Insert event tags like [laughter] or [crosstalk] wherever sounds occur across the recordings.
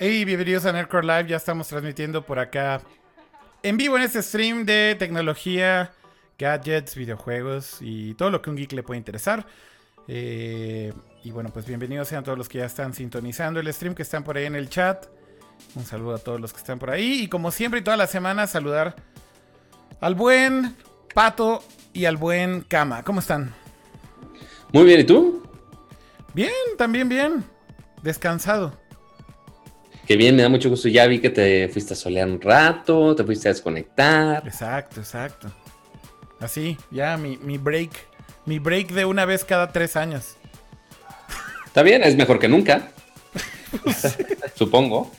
Hey, bienvenidos a Nerdcore Live. Ya estamos transmitiendo por acá en vivo en este stream de tecnología, gadgets, videojuegos y todo lo que un geek le puede interesar. Eh, y bueno, pues bienvenidos sean todos los que ya están sintonizando el stream, que están por ahí en el chat. Un saludo a todos los que están por ahí. Y como siempre y toda la semana, saludar al buen Pato y al buen Kama. ¿Cómo están? Muy bien, ¿y tú? Bien, también bien. Descansado. Qué bien, me da mucho gusto. Ya vi que te fuiste a solear un rato, te fuiste a desconectar. Exacto, exacto. Así, ya mi, mi break. Mi break de una vez cada tres años. Está bien, es mejor que nunca. [laughs] Supongo.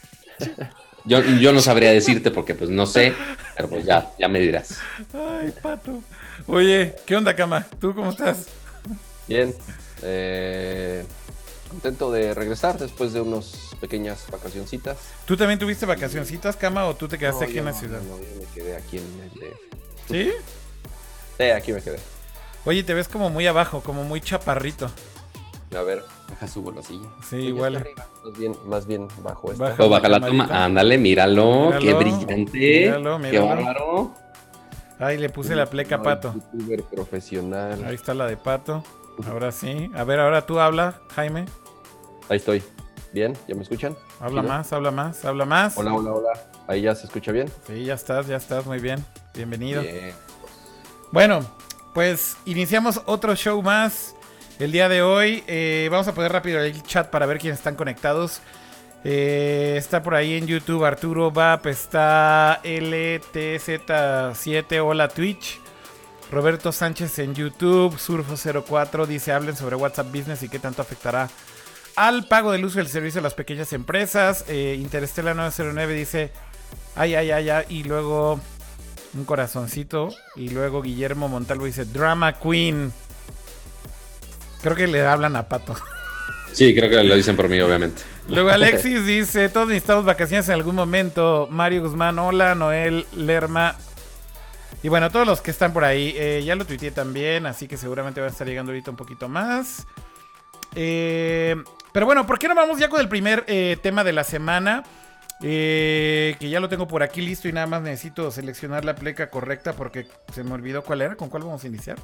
Yo, yo no sabría decirte porque pues no sé, pero pues ya, ya me dirás. Ay, pato. Oye, ¿qué onda, cama? ¿Tú cómo estás? Bien. Eh, contento de regresar después de unas pequeñas vacacioncitas. ¿Tú también tuviste vacacioncitas, cama, o tú te quedaste No, aquí en la no, ciudad? no, yo me quedé aquí en el DF. ¿Sí? Sí, aquí me quedé. Oye, te ves como muy abajo, como muy chaparrito. A ver, Deja subo la silla. Sí, igual. arriba, Más bien, más bien bajo esta. Baja. O baja la camarita. toma. Ándale, míralo. Qué brillante. míralo, Qué míralo. bárbaro. Ay, le puse la pleca a Pato. youtuber profesional. Ahí está la de Pato. Ahora sí. A ver, ahora tú habla, Jaime. Ahí estoy. Bien, ¿ya me escuchan? Habla ¿Sí, no? más, habla más, habla más. Hola, hola, hola. Ahí ya se escucha bien. Sí, ya estás, ya estás, muy bien. Bienvenido. Bien. Bueno, pues iniciamos otro show más el día de hoy. Eh, vamos a poner rápido el chat para ver quiénes están conectados. Eh, está por ahí en YouTube Arturo Vap, está LTZ7, hola Twitch. Roberto Sánchez en YouTube, Surfo04 dice hablen sobre WhatsApp Business y qué tanto afectará al pago del uso del servicio de las pequeñas empresas. Eh, Interestela 909 dice ay, ay, ay, ay, y luego un corazoncito. Y luego Guillermo Montalvo dice Drama Queen. Creo que le hablan a Pato. Sí, creo que lo dicen por mí, obviamente. Luego [laughs] Alexis dice, todos necesitamos vacaciones en algún momento. Mario Guzmán, hola, Noel, Lerma. Y bueno, todos los que están por ahí, eh, ya lo tuiteé también, así que seguramente va a estar llegando ahorita un poquito más. Eh, pero bueno, ¿por qué no vamos ya con el primer eh, tema de la semana? Eh, que ya lo tengo por aquí listo y nada más necesito seleccionar la pleca correcta porque se me olvidó cuál era. ¿Con cuál vamos a iniciar?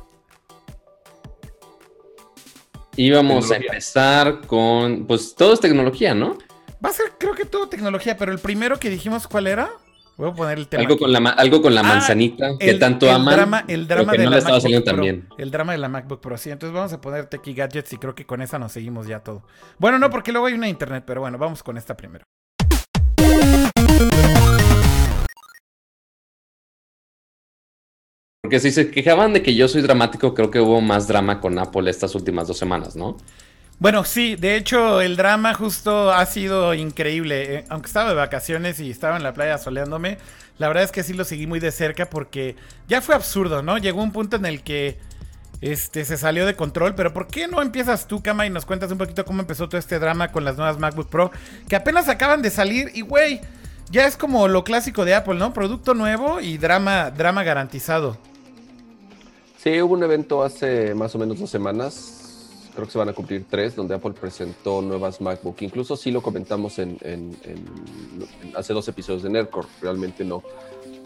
Y vamos a Tecnología. empezar con, pues todo es tecnología, ¿no? Va a ser, creo que todo tecnología, pero el primero que dijimos, ¿cuál era? Voy a poner el tema. Algo aquí. con la, algo con la Ah, manzanita que el- tanto el aman. Drama, el drama de no la estaba saliendo Pro. tan bien. El drama de la MacBook Pro. Sí, entonces vamos a poner Techie Gadgets y creo que con esa nos seguimos ya todo. Bueno, no, porque luego hay una internet, pero bueno, vamos con esta primero. Porque si se quejaban de que yo soy dramático, creo que hubo más drama con Apple estas últimas dos semanas, ¿no? Bueno, sí, de hecho el drama justo ha sido increíble. Eh, aunque estaba de vacaciones y estaba en la playa soleándome, la verdad es que sí lo seguí muy de cerca porque ya fue absurdo, ¿no? Llegó un punto en el que este se salió de control, pero ¿por qué no empiezas tú, Kama, y nos cuentas un poquito cómo empezó todo este drama con las nuevas MacBook Pro que apenas acaban de salir y güey, ya es como lo clásico de Apple, ¿no? Producto nuevo y drama drama garantizado. Sí, hubo un evento hace más o menos dos semanas, creo que se van a cumplir tres, donde Apple presentó nuevas MacBook. Incluso sí lo comentamos en, en- en- en- hace dos episodios de Nerdcore. Realmente no,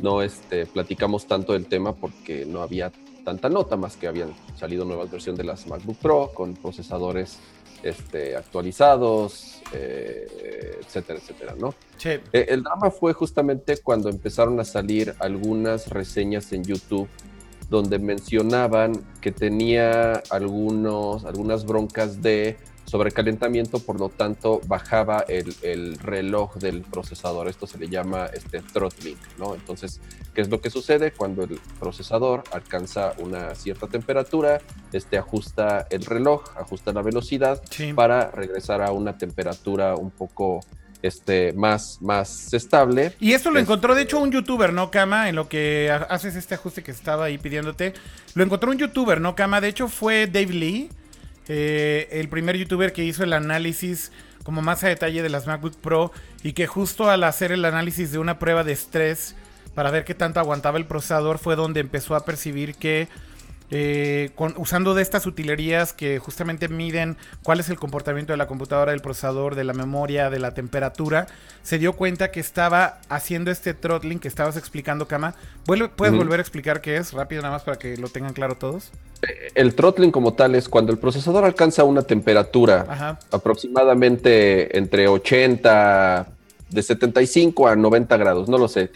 no este, platicamos tanto del tema porque no había tanta nota, más que habían salido nuevas versiones de las MacBook Pro con procesadores este, actualizados, eh, etcétera, etcétera, ¿no? Che, Eh, el drama fue justamente cuando empezaron a salir algunas reseñas en YouTube donde mencionaban que tenía algunos, algunas broncas de sobrecalentamiento, por lo tanto bajaba el, el reloj del procesador. Esto se le llama este, throttling, ¿no? Entonces, ¿qué es lo que sucede? Cuando el procesador alcanza una cierta temperatura, este, ajusta el reloj, ajusta la velocidad sí. para regresar a una temperatura un poco este, más, más estable. Y esto lo encontró, de hecho, un youtuber, ¿no, Kama? En lo que ha- haces este ajuste que estaba ahí pidiéndote. Lo encontró un youtuber, ¿no, Kama? De hecho, fue Dave Lee, eh, el primer youtuber que hizo el análisis como más a detalle de las MacBook Pro y que justo al hacer el análisis de una prueba de estrés para ver qué tanto aguantaba el procesador fue donde empezó a percibir que eh, con, usando de estas utilerías que justamente miden cuál es el comportamiento de la computadora, del procesador, de la memoria, de la temperatura, se dio cuenta que estaba haciendo este throttling que estabas explicando, Kama. ¿Puedes volver a explicar qué es? Rápido nada más para que lo tengan claro todos. El throttling como tal es cuando el procesador alcanza una temperatura aproximadamente entre 80 de 75 a 90 grados, no lo sé.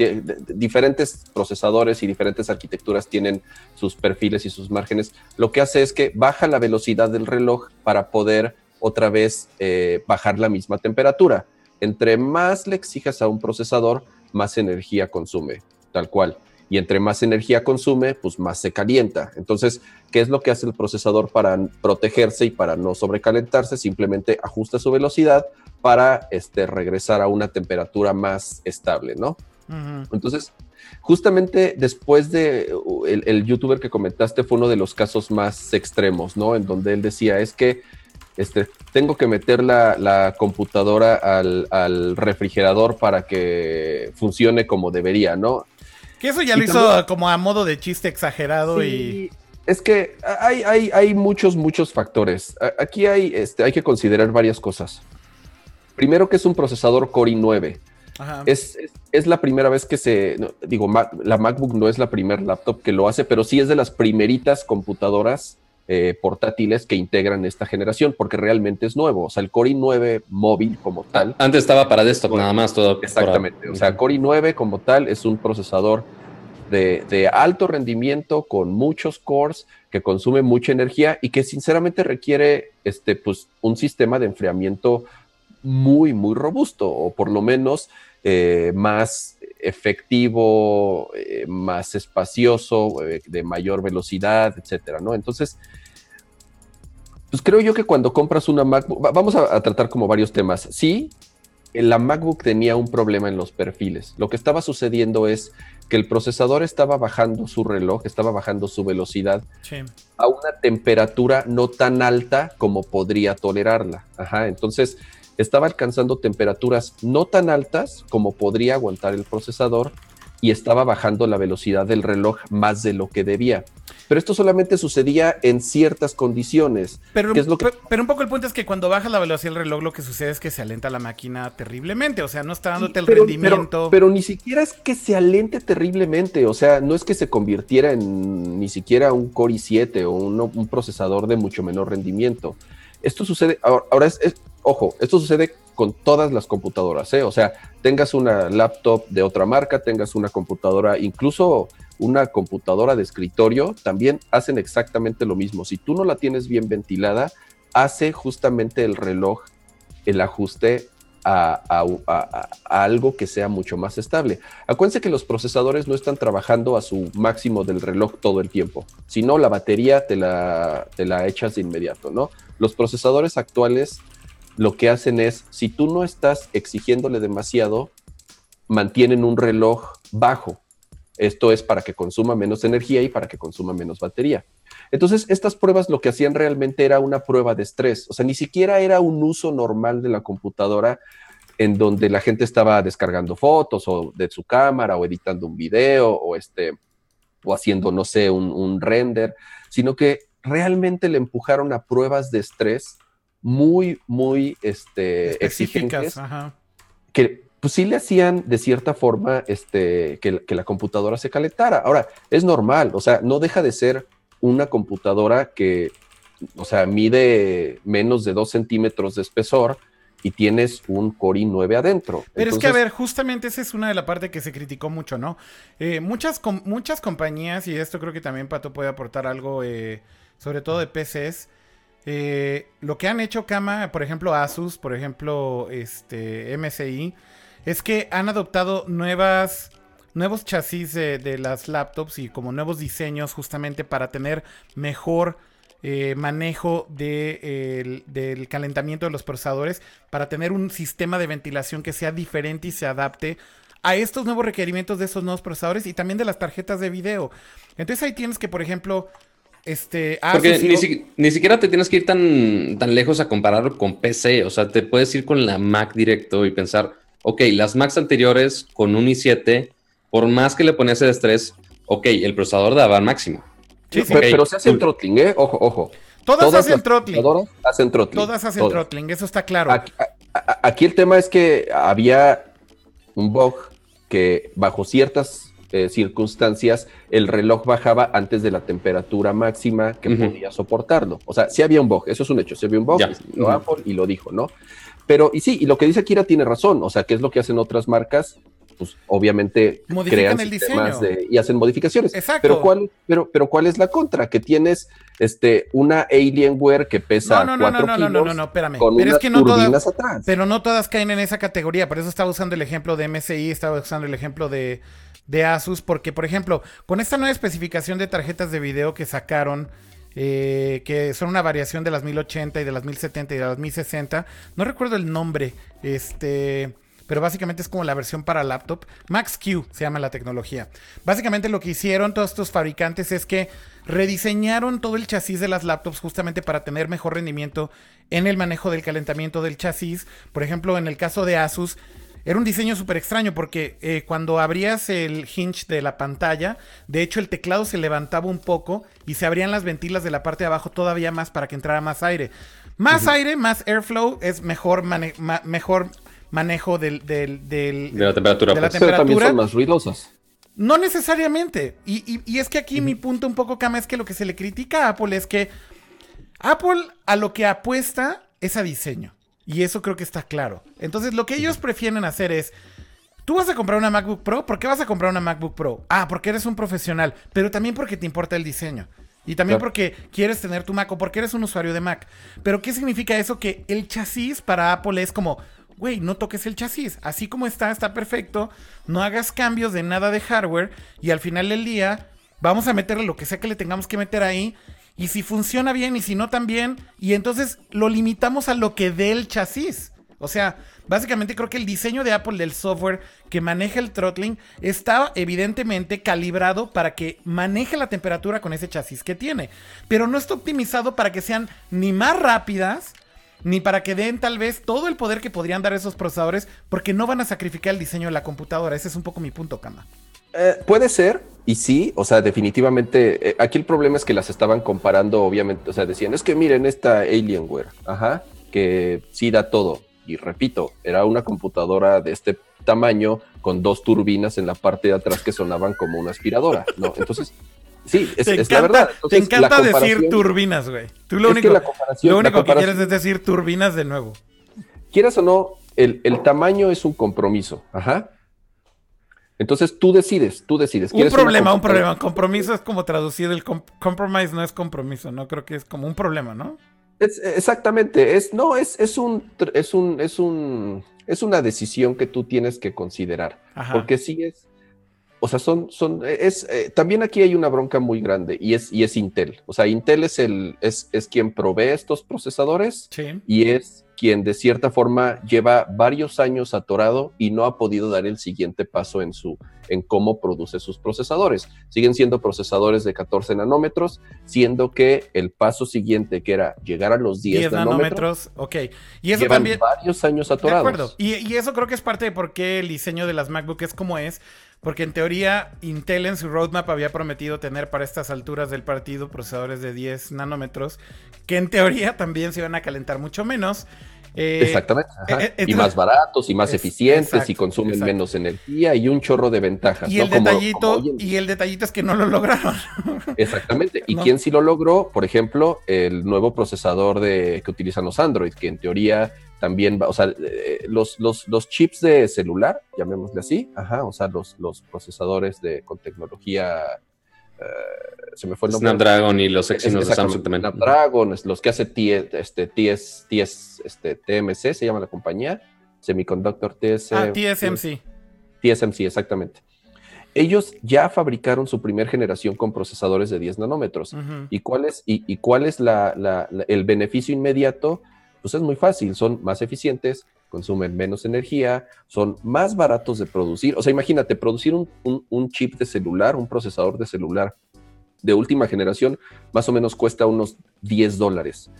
Diferentes procesadores y diferentes arquitecturas tienen sus perfiles y sus márgenes. Lo que hace es que baja la velocidad del reloj para poder otra vez eh, bajar la misma temperatura. Entre más le exijas a un procesador, más energía consume, tal cual y entre más energía consume, pues más se calienta. Entonces, ¿qué es lo que hace el procesador para protegerse y para no sobrecalentarse? Simplemente ajusta su velocidad para este, regresar a una temperatura más estable, ¿no? Entonces, justamente después de uh, el, youtuber que comentaste fue uno de los casos más extremos, ¿no? En donde él decía, es que este, tengo que meter la, computadora al, al, refrigerador para que funcione como debería, ¿no? Que eso ya lo hizo como a modo de chiste exagerado y. Es que hay, hay, hay muchos, muchos factores. Aquí hay, este, hay que considerar varias cosas. Primero que es un procesador Core i9. Es, es, la primera vez que se, digo, la MacBook no es la primera laptop que lo hace, pero sí es de las primeritas computadoras eh, portátiles que integran esta generación, porque realmente es nuevo. O sea, el Core i9 móvil como tal. Antes estaba para desktop nada más, todo. Exactamente. O sea, Core i9 como tal es un procesador de, alto rendimiento con muchos cores que consume mucha energía y que sinceramente requiere este, pues, un sistema de enfriamiento muy, muy robusto, o por lo menos eh, más efectivo, eh, más espacioso, eh, de mayor velocidad, etcétera, ¿no? Entonces, pues creo yo que cuando compras una MacBook, vamos a, tratar como varios temas. Sí, la MacBook tenía un problema en los perfiles. Lo que estaba sucediendo es que el procesador estaba bajando su reloj, estaba bajando su velocidad a una temperatura no tan alta como podría tolerarla. Ajá, entonces estaba alcanzando temperaturas no tan altas como podría aguantar el procesador y estaba bajando la velocidad del reloj más de lo que debía. Pero esto solamente sucedía en ciertas condiciones. Pero, pero un poco el punto es que cuando baja la velocidad del reloj lo que sucede es que se alenta la máquina terriblemente, o sea, no está dándote el rendimiento. Pero, ni siquiera es que se alente terriblemente, o sea, no es que se convirtiera en ni siquiera un Core i7 o un, procesador de mucho menor rendimiento. Esto sucede, ahora, es, ojo, esto sucede con todas las computadoras, ¿eh? O sea, tengas una laptop de otra marca, tengas una computadora, incluso una computadora de escritorio, también hacen exactamente lo mismo. Si tú no la tienes bien ventilada, hace justamente el reloj el ajuste a, algo que sea mucho más estable. Acuérdense que los procesadores no están trabajando a su máximo del reloj todo el tiempo, sino la batería te la, te la echas de inmediato, ¿no? Los procesadores actuales lo que hacen es, si tú no estás exigiéndole demasiado, mantienen un reloj bajo. Esto es para que consuma menos energía y para que consuma menos batería. Entonces, estas pruebas lo que hacían realmente era una prueba de estrés. O sea, ni siquiera era un uso normal de la computadora en donde la gente estaba descargando fotos o de su cámara o editando un video o este o haciendo, no sé, un, un render, sino que realmente le empujaron a pruebas de estrés muy, muy este, exigentes, que pues sí le hacían de cierta forma este, que, la computadora se calentara. Ahora, es normal, o sea, no deja de ser una computadora que, o sea, mide menos de dos centímetros de espesor y tienes un Core i9 adentro. Pero es que, a ver, justamente esa es una de las partes que se criticó mucho, ¿no? Eh, muchas, muchas compañías, y esto creo que también Pato puede aportar algo, eh, sobre todo de PCs, eh, lo que han hecho Kama, por ejemplo Asus, por ejemplo este, MSI, es que han adoptado nuevas, nuevos chasis de, las laptops y como nuevos diseños justamente para tener mejor eh, manejo de, del calentamiento de los procesadores, para tener un sistema de ventilación que sea diferente y se adapte a estos nuevos requerimientos de esos nuevos procesadores y también de las tarjetas de video. Entonces ahí tienes que, por ejemplo, este, ah, Porque ni, siquiera te tienes que ir tan, tan lejos a compararlo con PC. O sea, te puedes ir con la Mac directo y pensar, ok, las Macs anteriores con un i7, por más que le ponías el estrés, ok, el procesador daba al máximo. Pero, se hace throttling, ¿eh? Ojo, ojo. Todas, hacen throttling. hacen throttling. Todas hacen throttling, eso está claro. Aquí, el tema es que había un bug que bajo ciertas eh, circunstancias el reloj bajaba antes de la temperatura máxima que podía soportarlo. O sea, sí había un bug, eso es un hecho, sí había un bug, y lo dijo, ¿no? Pero, y sí, y lo que dice Kira tiene razón, o sea, ¿qué es lo que hacen otras marcas? pues obviamente Modifican crean sistemas y hacen modificaciones. Exacto. Pero cuál, pero, pero cuál es la contra, que tienes este una Alienware que pesa no, no, no, kilos no, no, no, no, espérame. Pero es que no todas. Pero no todas caen en esa categoría. Por eso estaba usando el ejemplo de MSI, estaba usando el ejemplo de, de Asus, porque por ejemplo, con esta nueva especificación de tarjetas de video que sacaron. Eh, que son una variación de las 1080 y de las 1070 y de las 1060. No recuerdo el nombre. Este pero básicamente es como la versión para laptop. Max-Q se llama la tecnología. Básicamente lo que hicieron todos estos fabricantes es que rediseñaron todo el chasis de las laptops justamente para tener mejor rendimiento en el manejo del calentamiento del chasis. Por ejemplo, en el caso de Asus, era un diseño súper extraño porque eh, cuando abrías el hinge de la pantalla, de hecho el teclado se levantaba un poco y se abrían las ventilas de la parte de abajo todavía más para que entrara más aire. Más aire, más airflow es mejor, mejor manejo del, del, de la temperatura. De la temperatura. también son más ruidosas. No necesariamente. Y, es que aquí mi punto un poco, Cama, es que lo que se le critica a Apple es que Apple a lo que apuesta es a diseño. Y eso creo que está claro. Entonces lo que ellos prefieren hacer es... Tú vas a comprar una MacBook Pro, ¿por qué vas a comprar una MacBook Pro? Ah, porque eres un profesional, pero también porque te importa el diseño. Y también porque quieres tener tu Mac o porque eres un usuario de Mac. Pero ¿qué significa eso? Que el chasis para Apple es como, güey, no toques el chasis. Así como está, está perfecto. No hagas cambios de nada de hardware. Y al final del día, vamos a meterle lo que sea que le tengamos que meter ahí. Y si funciona bien y si no también. Y entonces lo limitamos a lo que dé el chasis. O sea, básicamente creo que el diseño de Apple del software que maneja el throttling está evidentemente calibrado para que maneje la temperatura con ese chasis que tiene. Pero no está optimizado para que sean ni más rápidas ni para que den tal vez todo el poder que podrían dar esos procesadores, porque no van a sacrificar el diseño de la computadora. Ese es un poco mi punto, Kama. Eh, puede ser, y sí, o sea, definitivamente, eh, aquí el problema es que las estaban comparando, obviamente, o sea, decían, es que miren esta Alienware, ajá, que sí da todo. Y repito, era una computadora de este tamaño con dos turbinas en la parte de atrás que sonaban como una aspiradora, ¿no? Entonces, Sí, es, la verdad. te encanta decir turbinas, güey. Tú lo único, que, lo único que quieres es decir turbinas de nuevo. Quieras o no, el, tamaño es un compromiso. Ajá. Entonces tú decides, tú decides. Un problema, un problema. Compromiso es como traducido. El compromise no es compromiso, ¿no? Creo que es como un problema, ¿no? Es, exactamente. Es, no, es, es un, es un, es un, es una decisión que tú tienes que considerar. Porque si es, o sea, son, son, es, eh, también aquí hay una bronca muy grande y es, y es Intel. O sea, Intel es el, es, es quien provee estos procesadores y es quien de cierta forma lleva varios años atorado y no ha podido dar el siguiente paso en su, en cómo produce sus procesadores. Siguen siendo procesadores de 14 nanómetros, siendo que el paso siguiente, que era llegar a los 10, 10 nanómetros, ok. Y eso también. varios años atorados. De acuerdo. Y, y, eso creo que es parte de por qué el diseño de las MacBook es como es, porque en teoría, Intel en su roadmap había prometido tener para estas alturas del partido procesadores de 10 nanómetros, que en teoría también se iban a calentar mucho menos. Eh, Exactamente. Eh, eh, y más baratos y más eficientes y consumen menos energía y un chorro de ventajas. Y, el, detallito, y el detallito es que no lo lograron. [laughs] Exactamente. ¿Y quién sí lo logró? Por ejemplo, el nuevo procesador de, que utilizan los Android, que en teoría también va, o sea, eh, los, los, los, chips de celular, llamémosle así, ajá, o sea, los, los procesadores de, con tecnología, eh, se me fue el nombre. Snapdragon y los Exynos de Samsung también. Snapdragon, los que hace este, TS, TS, este, TMC, se llama la compañía, Semiconductor TS. Ah, TSMC. TSMC, exactamente. Ellos ya fabricaron su primera generación con procesadores de 10 nanómetros. ¿Y cuál es, y, y cuál es la, la, el beneficio inmediato? Pues es muy fácil, son más eficientes, consumen menos energía, son más baratos de producir. O sea, imagínate, producir un, chip de celular, un procesador de celular de última generación, más o menos cuesta unos 10 dólares.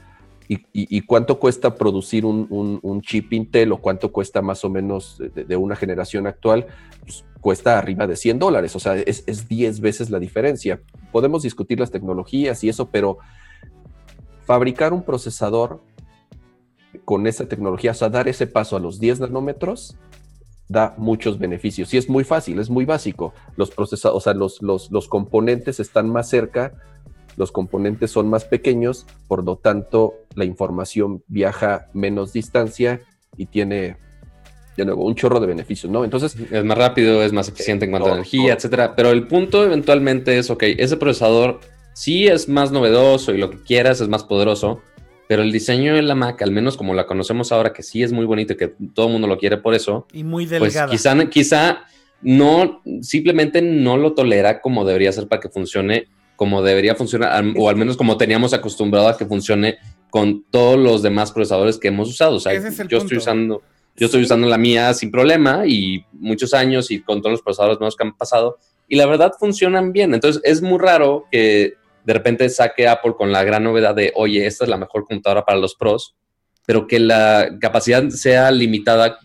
y, cuánto cuesta producir un, chip Intel o cuánto cuesta más o menos de, una generación actual, pues cuesta arriba de 100 dólares, o sea, es, es 10 veces la diferencia. Podemos discutir las tecnologías y eso, pero fabricar un procesador con esa tecnología, o sea, dar ese paso a los 10 nanómetros, da muchos beneficios. Y es muy fácil, es muy básico. Los procesadores, o sea, los, los, los componentes están más cerca los componentes son más pequeños, por lo tanto la información viaja menos distancia y tiene de nuevo un chorro de beneficios, ¿no? Entonces es más rápido, es más eficiente en cuanto a energía, etcétera. Pero el punto eventualmente es, ok, ese procesador sí es más novedoso y lo que quieras es más poderoso, pero el diseño de la Mac, al menos como la conocemos ahora, que sí es muy bonito y que todo el mundo lo quiere por eso, y muy pues delgada. Pues quizá, quizá no, simplemente no lo tolera como debería ser para que funcione como debería funcionar, o al menos como teníamos acostumbrado a que funcione con todos los demás procesadores que hemos usado. O sea, yo estoy usando, yo estoy usando la mía sin problema y muchos años y con todos los procesadores nuevos que han pasado y la verdad funcionan bien. Entonces es muy raro que de repente saque Apple con la gran novedad de, oye, esta es la mejor computadora para los pros, pero que la capacidad sea limitada.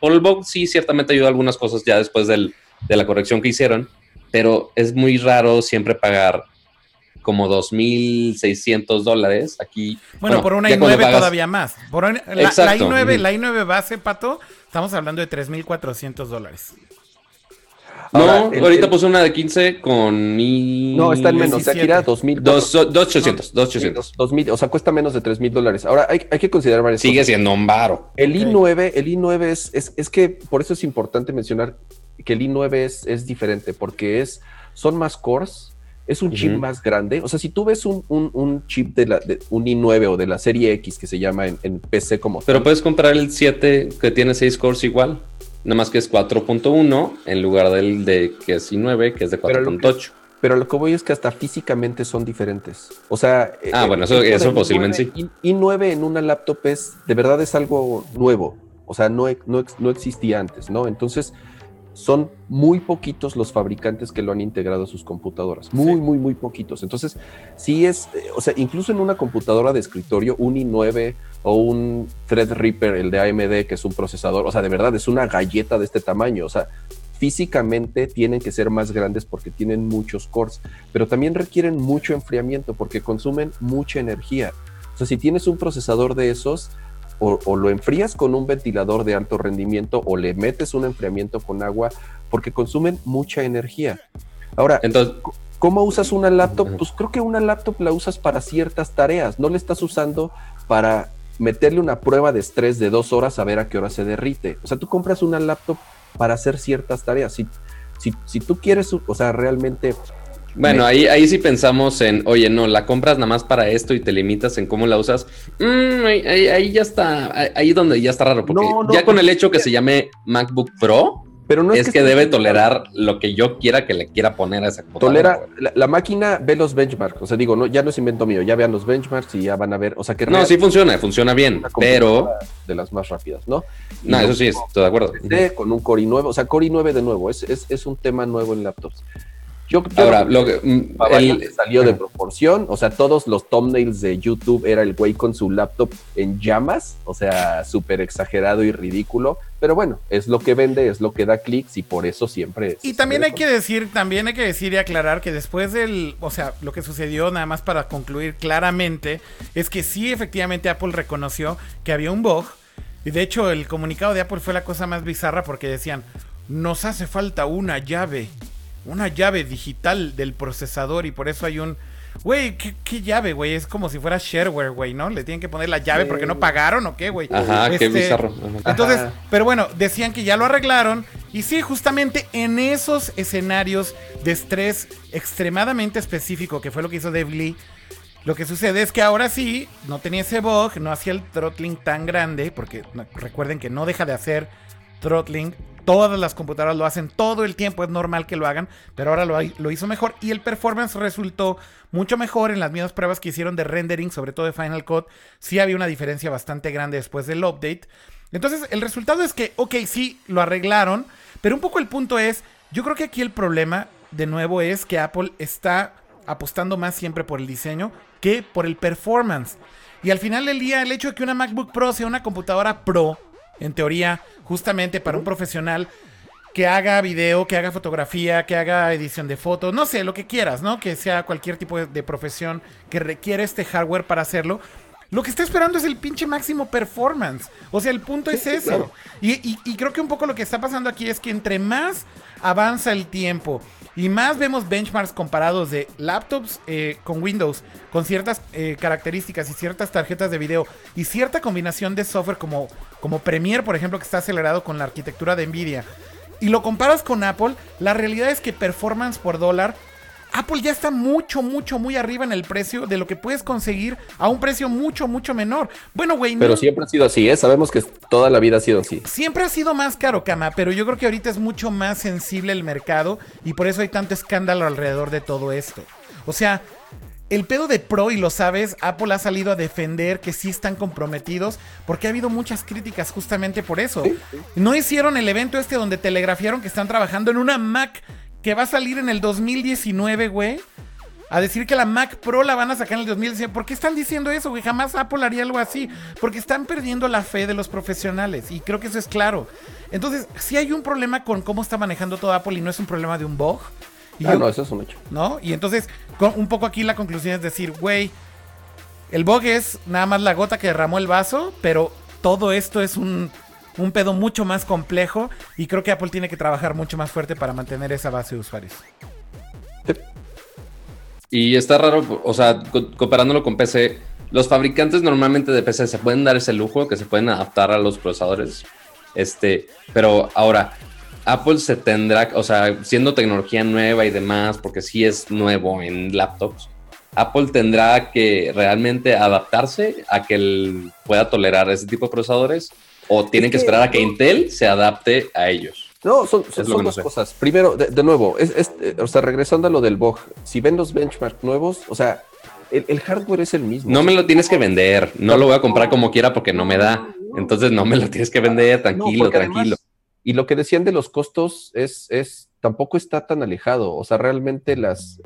Polvo sí ciertamente ayudó a algunas cosas ya después del, de la corrección que hicieron, pero es muy raro siempre pagar como 2.600 dólares. Aquí. Bueno, por una i9 todavía más. Por la, la, i9, la i9 base, Pato, estamos hablando de 3.400 dólares. No, ahorita puse una de 15 con mi... No, está en menos. Aquí era 2.000. 2.800. 2.800. o sea, cuesta menos de 3.000 dólares. Ahora, hay, hay, que considerar varias Sigue siendo un varo. El i9, el i9 es, es, es que, por eso es importante mencionar que el i9 es, es diferente, porque es, son más cores, es un chip más grande. O sea, si tú ves un, chip de, la, de un i9 o de la serie X que se llama en, PC como... Pero puedes comprar el 7 que tiene 6 cores igual. Nada más que es 4.1 en lugar del de que es i9, que es de 4.8. Pero lo que voy es que hasta físicamente son diferentes. O sea... Ah, bueno, eso, eso posiblemente sí. i9 en una laptop es, de verdad es algo nuevo. O sea, no, no, no existía antes, ¿no? Entonces son muy poquitos los fabricantes que lo han integrado a sus computadoras. Muy, muy, muy poquitos. Entonces, sí es, eh, o sea, incluso en una computadora de escritorio, un i9 o un Threadripper, el de AMD, que es un procesador, o sea, de verdad es una galleta de este tamaño. O sea, físicamente tienen que ser más grandes porque tienen muchos cores, pero también requieren mucho enfriamiento porque consumen mucha energía. O sea, si tienes un procesador de esos, o, lo enfrías con un ventilador de alto rendimiento o le metes un enfriamiento con agua porque consumen mucha energía. Ahora, Entonces, ¿cómo usas una laptop? Pues creo que una laptop la usas para ciertas tareas, no la estás usando para meterle una prueba de estrés de dos horas a ver a qué hora se derrite. O sea, tú compras una laptop para hacer ciertas tareas. Si, si, si tú quieres, o sea, realmente bueno, ahí, ahí sí pensamos en, oye, no, la compras nada más para esto y te limitas en cómo la usas. Mm, ahí, ya está, ahí donde ya está raro, porque ya con el hecho que se llame MacBook Pro, pero no es, que, debe tolerar lo que yo quiera que le quiera poner a esa computadora. Tolera, la, máquina ve los benchmarks, o sea, digo, no, ya no es invento mío, ya vean los benchmarks y ya van a ver, o sea, que... No, sí funciona, funciona bien, pero... De las más rápidas, ¿no? no, eso sí, estoy de acuerdo. Con un Core i9, o sea, Core i9 de nuevo, es, es, es un tema nuevo en laptops. Yo, Ahora, lo que mm, salió de proporción, o sea, todos los thumbnails de YouTube era el güey con su laptop en llamas, o sea, súper exagerado y ridículo, pero bueno, es lo que vende, es lo que da clics y por eso siempre Y también hay que decir, también hay que decir y aclarar que después del, o sea, lo que sucedió nada más para concluir claramente es que sí efectivamente Apple reconoció que había un bug y de hecho el comunicado de Apple fue la cosa más bizarra porque decían, "Nos hace falta una llave." Una llave digital del procesador y por eso hay un... Güey, ¿qué, llave, güey? Es como si fuera shareware, güey, ¿no? Le tienen que poner la llave porque no pagaron o qué, güey. Ajá, qué este, bizarro. Entonces, pero bueno, decían que ya lo arreglaron. Y sí, justamente en esos escenarios de estrés extremadamente específico, que fue lo que hizo Dave Lee, lo que sucede es que ahora sí, no tenía ese bug, no hacía el throttling tan grande, porque recuerden que no deja de hacer throttling Todas las computadoras lo hacen todo el tiempo, es normal que lo hagan, pero ahora lo, hizo mejor y el performance resultó mucho mejor en las mismas pruebas que hicieron de rendering, sobre todo de Final Cut. Sí había una diferencia bastante grande después del update. Entonces, el resultado es que, ok, sí, lo arreglaron, pero un poco el punto es, yo creo que aquí el problema, de nuevo, es que Apple está apostando más siempre por el diseño que por el performance. Y al final del día, el hecho de que una MacBook Pro sea una computadora Pro, en teoría, justamente para un profesional que haga video, que haga fotografía, que haga edición de fotos, no sé, lo que quieras, ¿no? Que sea cualquier tipo de, de profesión que requiere este hardware para hacerlo. Lo que está esperando es el pinche máximo performance. O sea, el punto es eso. claro. Y, y- y creo que un poco lo que está pasando aquí es que entre más avanza el tiempo y más vemos benchmarks comparados de laptops eh, con Windows, con ciertas eh, características y ciertas tarjetas de video y cierta combinación de software como, como Premiere, por ejemplo, que está acelerado con la arquitectura de Nvidia, y lo comparas con Apple, la realidad es que performance por dólar Apple ya está mucho, mucho, muy arriba en el precio de lo que puedes conseguir a un precio mucho, mucho menor. Bueno, güey, Pero no- siempre ha sido así, ¿eh? Sabemos que toda la vida ha sido así. siempre ha sido más caro, Cama, pero yo creo que ahorita es mucho más sensible el mercado y por eso hay tanto escándalo alrededor de todo esto. O sea, el pedo de Pro, y lo sabes, Apple ha salido a defender que sí están comprometidos porque ha habido muchas críticas justamente por eso. No hicieron el evento este donde telegrafiaron que están trabajando en una Mac que va a salir en el 2019, güey. A decir que la Mac Pro la van a sacar en el 2019. ¿Por qué están diciendo eso, güey? Jamás Apple haría algo así. Porque están perdiendo la fe de los profesionales. Y creo que eso es claro. Entonces, sí hay un problema con cómo está manejando todo Apple y no es un problema de un bug. Y Ah, yo- no, eso es un hecho. ¿no? Y entonces, con- un poco aquí la conclusión es decir, güey, el bug es nada más la gota que derramó el vaso, pero todo esto es un, un pedo mucho más complejo y creo que Apple tiene que trabajar mucho más fuerte para mantener esa base de usuarios. Y está raro, o sea, co- comparándolo con PC, los fabricantes normalmente de PC se pueden dar ese lujo, que se pueden adaptar a los procesadores. Este, pero ahora, Apple se tendrá, o sea, siendo tecnología nueva y demás, porque sí es nuevo en laptops, Apple tendrá que realmente adaptarse a que él pueda tolerar ese tipo de procesadores o tienen que que esperar a que no- Intel se adapte a ellos. No, son, no dos sé. cosas. Primero, de, de nuevo, es, es- eh, o sea, regresando a lo del BOG, si ven los benchmarks nuevos, o sea, el, el hardware es el mismo. No me lo tienes que vender, no lo voy a comprar como quiera porque no me da. Entonces no me lo tienes que vender, tranquilo, tranquilo. además- y lo que decían de los costos es, es, tampoco está tan alejado. O sea, realmente las,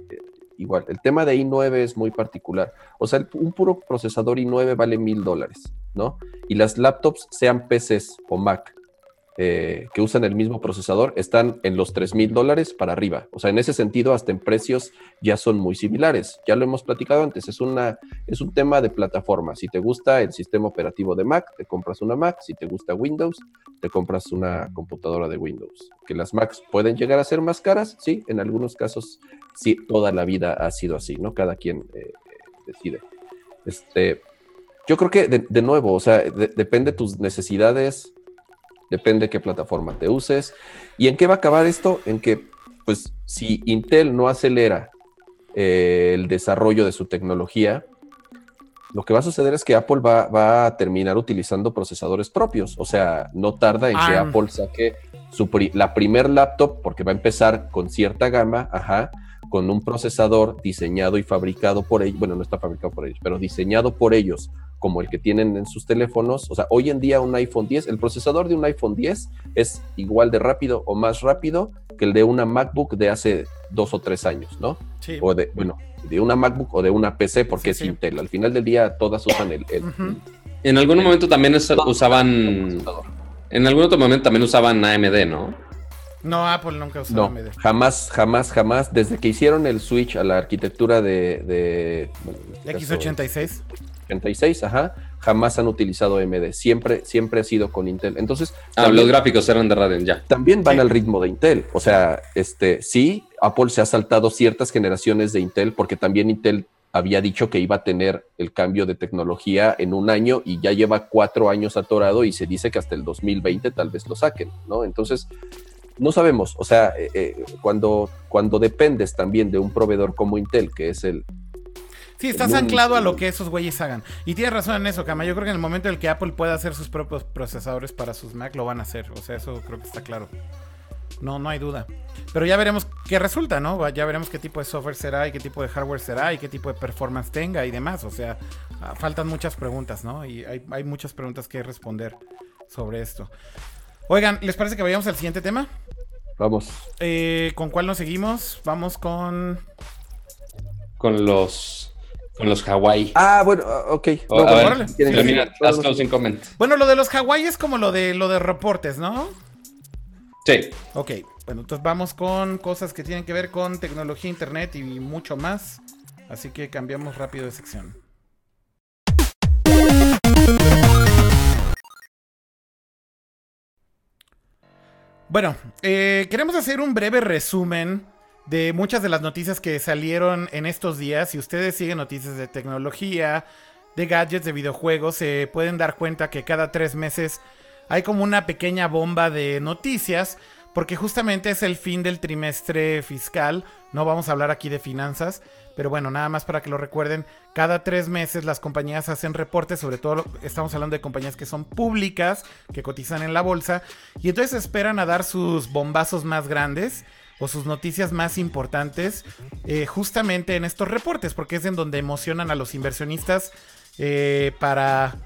igual, el tema de i9 es muy particular. O sea, un puro procesador i9 vale mil dólares, ¿no? Y las laptops, sean PCs o Mac, eh, que usan el mismo procesador, están en los tres mil dólares para arriba. O sea, en ese sentido, hasta en precios ya son muy similares. Ya lo hemos platicado antes, es, una, es un tema de plataforma. Si te gusta el sistema operativo de Mac, te compras una Mac. Si te gusta Windows, te compras una computadora de Windows. Que las Macs pueden llegar a ser más caras, sí, en algunos casos sí, toda la vida ha sido así, ¿no? Cada quien eh, decide. Este, yo creo que de, nuevo, o sea, de- depende de tus necesidades, depende qué plataforma te uses. ¿Y en qué va a acabar esto? En que, pues, si Intel no acelera eh, el desarrollo de su tecnología, lo que va a suceder es que Apple va, va a terminar utilizando procesadores propios. O sea, no tarda en que Ah. Apple saque su pri- la primer laptop, porque va a empezar con cierta gama, ajá, con un procesador diseñado y fabricado por ellos, bueno, no está fabricado por ellos, pero diseñado por ellos, como el que tienen en sus teléfonos. O sea, hoy en día un iPhone 10, el procesador de un iPhone 10 es igual de rápido o más rápido que el de una MacBook de hace dos o tres años, ¿no? Sí. O de, bueno, de una MacBook o de una PC, porque Sí, es sí. Intel. Al final del día todas usan el. En algún momento también es- usaban, en algún otro momento también usaban AMD, ¿no? No, Apple nunca usó No, AMD. jamás, jamás, jamás. Desde que hicieron el switch a la arquitectura de, de bueno, en este caso, X86. 86, ajá, jamás han utilizado AMD. Siempre, siempre ha sido con Intel. Entonces, Ah, también, los gráficos eran de Radeon, ya. también van Sí. al ritmo de Intel. O sea, este, sí, Apple se ha saltado ciertas generaciones de Intel porque también Intel había dicho que iba a tener el cambio de tecnología en un año y ya lleva cuatro años atorado y se dice que hasta el 2020 tal vez lo saquen, ¿no? Entonces, no sabemos, o sea, eh, eh, cuando, cuando dependes también de un proveedor como Intel, que es el, Sí, estás Muy- anclado a lo que esos güeyes hagan. Y tienes razón en eso, Kama. Yo creo que en el momento en el que Apple pueda hacer sus propios procesadores para sus Mac, lo van a hacer. O sea, eso creo que está claro. No, no hay duda. Pero ya veremos qué resulta, ¿no? Ya veremos qué tipo de software será y qué tipo de hardware será y qué tipo de performance tenga y demás. O sea, ah, faltan muchas preguntas, ¿no? Y hay, hay muchas preguntas que responder sobre esto. Oigan, ¿les parece que vayamos al siguiente tema? vamos, Eh, ¿Con cuál nos seguimos? Vamos con... Con los con los Hawaii. Ah, bueno, ah, ok. Oh, No, a haz los- closing comment. Bueno, lo de los Hawái es como lo de lo de reportes, ¿no? Sí. Ok, bueno, entonces vamos con cosas que tienen que ver con tecnología, internet y mucho más. Así que cambiamos rápido de sección. Bueno, eh, queremos hacer un breve resumen de muchas de las noticias que salieron en estos días. Si ustedes siguen noticias de tecnología, de gadgets, de videojuegos, se pueden dar cuenta que cada tres meses hay como una pequeña bomba de noticias, porque justamente es el fin del trimestre fiscal. No vamos a hablar aquí de finanzas, pero bueno, nada más para que lo recuerden, cada tres meses las compañías hacen reportes, sobre todo estamos hablando de compañías que son públicas, que cotizan en la bolsa, y entonces esperan a dar sus bombazos más grandes o sus noticias más importantes eh, justamente en estos reportes, porque es en donde emocionan a los inversionistas eh, para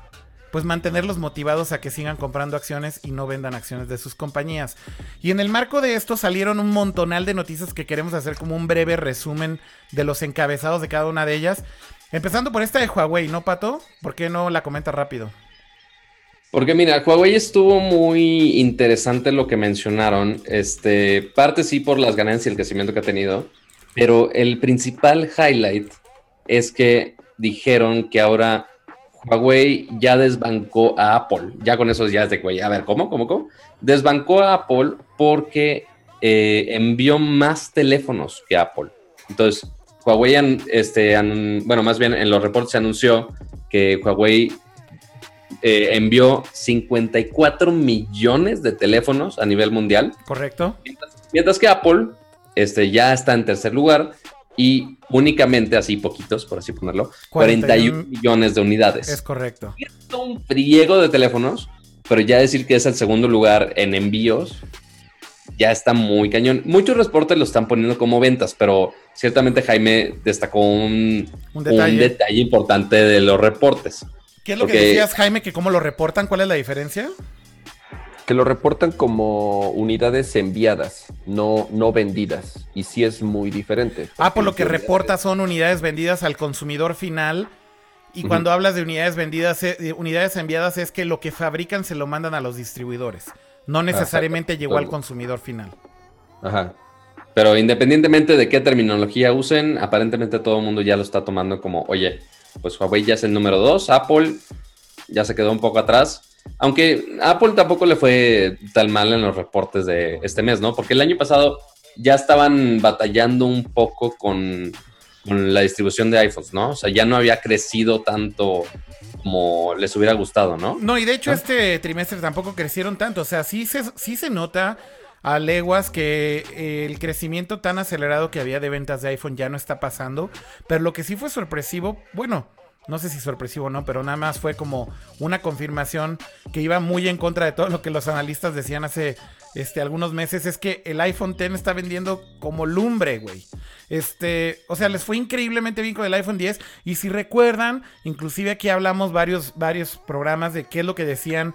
pues mantenerlos motivados a que sigan comprando acciones y no vendan acciones de sus compañías. Y en el marco de esto salieron un montonal de noticias que queremos hacer como un breve resumen de los encabezados de cada una de ellas. Empezando por esta de Huawei, ¿no, Pato? ¿Por qué no la comenta rápido? Porque mira, Huawei estuvo muy interesante lo que mencionaron. Este, parte sí por las ganancias y el crecimiento que ha tenido, pero el principal highlight es que dijeron que ahora Huawei ya desbancó a Apple. Ya con eso ya es de güey. A ver, ¿cómo? ¿Cómo? ¿Cómo? Desbancó a Apple porque eh, envió más teléfonos que Apple. Entonces, Huawei, este, bueno, más bien en los reportes se anunció que Huawei eh, envió 54 millones de teléfonos a nivel mundial, ¿Correcto? mientras que Apple este, ya está en tercer lugar y únicamente, así poquitos, por así ponerlo, 41 millones de unidades. Es correcto. Es un friego de teléfonos, pero ya decir que es el segundo lugar en envíos, ya está muy cañón. Muchos reportes lo están poniendo como ventas, pero ciertamente Jaime destacó un, Un detalle importante de los reportes. ¿Qué es lo que decías, Jaime? Que cómo lo reportan, ¿cuál es la diferencia? Que lo reportan como unidades enviadas, no, no vendidas. Y sí es muy diferente. Ah, por lo que reporta son unidades vendidas al consumidor final. Y cuando hablas de unidades vendidas, eh, de unidades enviadas es que lo que fabrican se lo mandan a los distribuidores. No necesariamente llegó al consumidor final. Ajá. Pero independientemente de qué terminología usen, aparentemente todo el mundo ya lo está tomando como, oye, pues Huawei ya es el número dos, Apple ya se quedó un poco atrás. Aunque Apple tampoco le fue tan mal en los reportes de este mes, ¿no? Porque el año pasado ya estaban batallando un poco con, con la distribución de iPhones, ¿no? O sea, ya no había crecido tanto como les hubiera gustado, ¿no? No, y de hecho este trimestre tampoco crecieron tanto. O sea, sí se, sí se nota a leguas que eh, el crecimiento tan acelerado que había de ventas de iPhone ya no está pasando. Pero lo que sí fue sorpresivo, bueno, no sé si sorpresivo o no, pero nada más fue como una confirmación que iba muy en contra de todo lo que los analistas decían hace este, algunos meses, es que el iPhone X está vendiendo como lumbre, güey. Este, o sea, les fue increíblemente bien con el iPhone 10. Y si recuerdan, inclusive aquí hablamos varios, varios programas de qué es lo que decían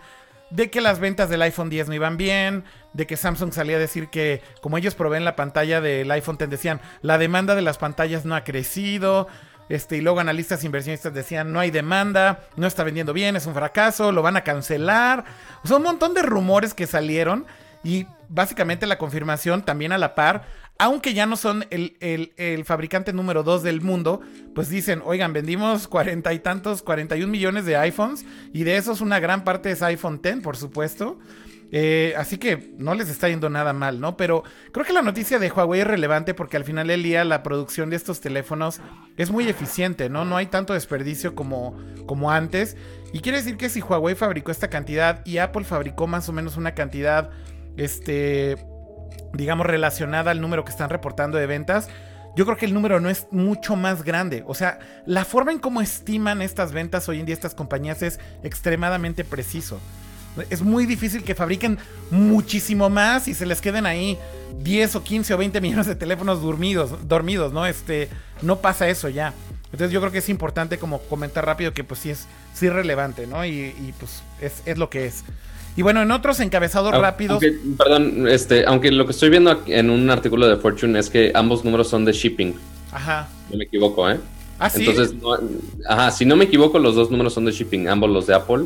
de que las ventas del iPhone 10 no iban bien, de que Samsung salía a decir que como ellos proveen la pantalla del iPhone X decían, la demanda de las pantallas no ha crecido, este, y luego analistas inversionistas decían, no hay demanda, no está vendiendo bien, es un fracaso, lo van a cancelar. O sea, un montón de rumores que salieron y básicamente la confirmación también a la par, aunque ya no son el, el- fabricante número 2 del mundo, pues dicen, oigan, vendimos cuarenta y tantos, 41 millones de iPhones y de esos una gran parte es iPhone X, por supuesto. Eh, así que no les está yendo nada mal, ¿no? Pero creo que la noticia de Huawei es relevante porque al final del día la producción de estos teléfonos es muy eficiente, ¿no? No hay tanto desperdicio como, como antes. Y quiere decir que si Huawei fabricó esta cantidad y Apple fabricó más o menos una cantidad, este, digamos, relacionada al número que están reportando de ventas, yo creo que el número no es mucho más grande. O sea, la forma en cómo estiman estas ventas hoy en día estas compañías es extremadamente preciso. Es muy difícil que fabriquen muchísimo más y se les queden ahí 10 o 15 o 20 millones de teléfonos dormidos, dormidos, ¿no? Este, no pasa eso ya. Entonces yo creo que es importante como comentar rápido que pues sí es, sí relevante, ¿no? Y, y, pues es, es lo que es. Y bueno, en otros encabezados Au- rápidos... aunque- perdón, este, aunque lo que estoy viendo en un artículo de Fortune es que ambos números son de shipping. Ajá. No me equivoco, ¿eh? ¿Ah, sí? Entonces, no- ajá, si no me equivoco, los dos números son de shipping, ambos los de Apple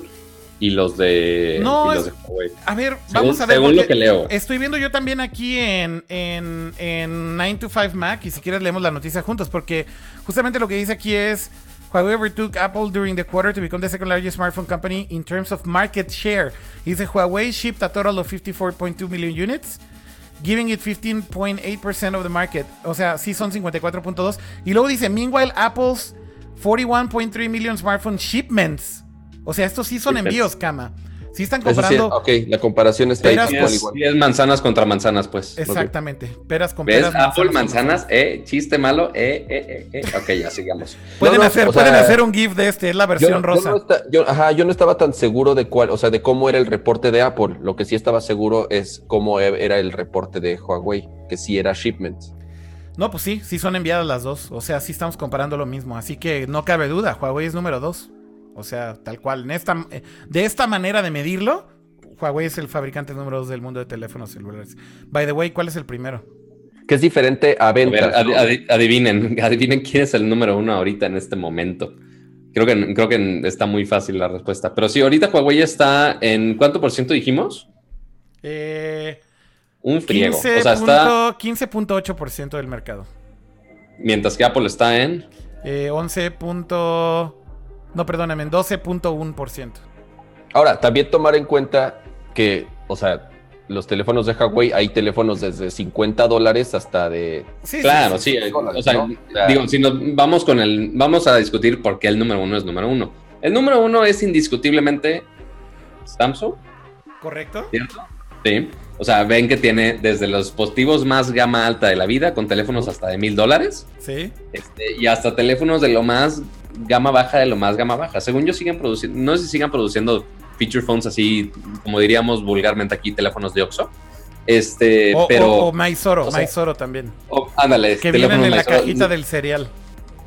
y los de, No, y los de Huawei. A ver, Según, vamos a ver. según lo que leo. Estoy viendo yo también aquí en, en, en 9 to 5 Mac y si quieres leemos la noticia juntos porque justamente lo que dice aquí es Huawei overtook Apple during the quarter to become the second largest smartphone company in terms of market share. Dice Huawei shipped a total of 54.2 million units, giving it 15.8% of the market. O sea, sí son 54.2. Y luego dice, meanwhile, Apple's 41.3 million smartphone shipments. O sea, estos sí son envíos, cama. Sí están sí, comprando... ok, la comparación está ahí Peras igual, igual. sí es manzanas contra manzanas, pues. Exactamente. Peras con ¿Ves? peras. Apple, manzanas manzanas, eh, chiste malo, eh, eh, eh, eh. Ok, ya sigamos. [laughs] Pueden, No, no, hacer, pueden sea, hacer un GIF de este, es la Yo, versión yo rosa. no esta- yo- ajá, yo no estaba tan seguro de cuál, o sea, de cómo era el reporte de Apple. Lo que sí estaba seguro es cómo e- era el reporte de Huawei, que sí era shipments. No, pues sí, sí son enviadas las dos. O sea, sí estamos comparando lo mismo. Así que no cabe duda, Huawei es número dos. O sea, tal cual. En esta, eh, de esta manera de medirlo, Huawei es el fabricante número dos del mundo de teléfonos celulares. By the way, ¿cuál es el primero? Que es diferente a A ver, ventas. adi- adivinen, [laughs] adivinen quién es el número uno ahorita en este momento. Creo que, creo que está muy fácil la respuesta. Pero sí, ahorita Huawei está en ¿cuánto por ciento dijimos? Eh, Un friego. 15 O sea, está. punto- 15.8% del mercado. Mientras que Apple está en. Eh, 11. No, perdóname, 12.1%. Ahora, también tomar en cuenta que, o sea, los teléfonos de Huawei, hay teléfonos desde 50 dólares hasta de... Sí, sí, Claro, sí. sí. sí, o sea, ¿no? O sea- digo, si nos vamos con el. Vamos a discutir por qué el número uno es número uno. El número uno es indiscutiblemente Samsung. ¿Correcto? ¿cierto? Sí. O sea, ven que tiene desde los dispositivos más gama alta de la vida, con teléfonos hasta de mil dólares, Sí. este, y hasta teléfonos de lo más gama baja de lo más gama baja. Según yo, siguen produciendo, no sé si sigan produciendo feature phones así, como diríamos vulgarmente aquí, teléfonos de Oxxo. Este, O, pero. o, o Maizoro, o sea, Maizoro también. ándale, Que vienen en la cajita del cereal.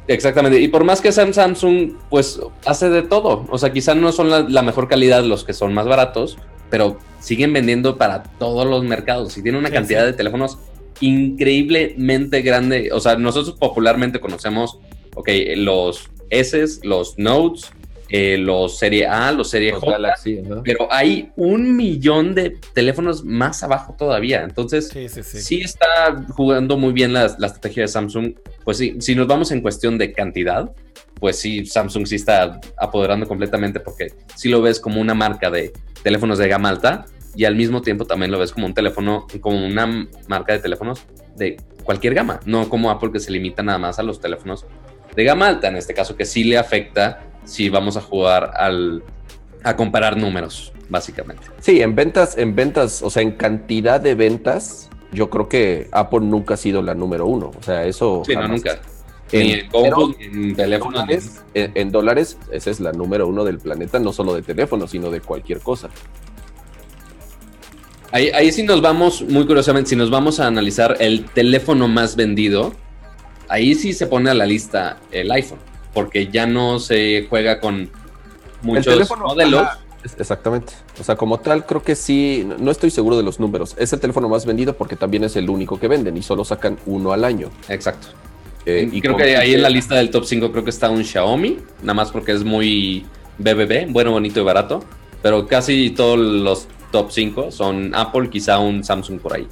Exactamente, y por más que sean Samsung, pues hace de todo. O sea, quizá no son la, la mejor calidad los que son más baratos, pero siguen vendiendo para todos los mercados y tienen una Sí, cantidad sí. de teléfonos increíblemente grande. O sea, nosotros popularmente conocemos, ok, los S, los Notes, eh, los Serie A, los Serie los J, Galaxy, pero hay un millón de teléfonos más abajo todavía. Entonces, Sí, sí, sí. sí está jugando muy bien la, la estrategia de Samsung. Pues sí, si nos vamos en cuestión de cantidad, pues sí, Samsung sí está apoderando completamente porque sí lo ves como una marca de teléfonos de gama alta y al mismo tiempo también lo ves como un teléfono, como una marca de teléfonos de cualquier gama, no como Apple que se limita nada más a los teléfonos de gama alta, en este caso que sí le afecta si vamos a jugar al, a comparar números, básicamente. Sí, en ventas, en ventas, o sea, en cantidad de ventas, yo creo que Apple nunca ha sido la número uno. O sea, eso. Sí, no, nunca. En- Ni en compus, ni en teléfonos. dólares, en, en dólares, esa es la número uno del planeta, no solo de teléfonos, sino de cualquier cosa. Ahí, ahí sí nos vamos, muy curiosamente, si nos vamos a analizar el teléfono más vendido, ahí sí se pone a la lista el iPhone, porque ya no se juega con muchos teléfono, modelos. ajá. Exactamente. O sea, como tal, creo que sí, no- estoy seguro de los números. Es el teléfono más vendido porque también es el único que venden y solo sacan uno al año. Exacto. Eh, y creo que ahí en la lista del top 5 creo que está un Xiaomi, nada más porque es muy BBB, bueno, bonito y barato, pero casi todos los top 5 son Apple, quizá un Samsung por ahí.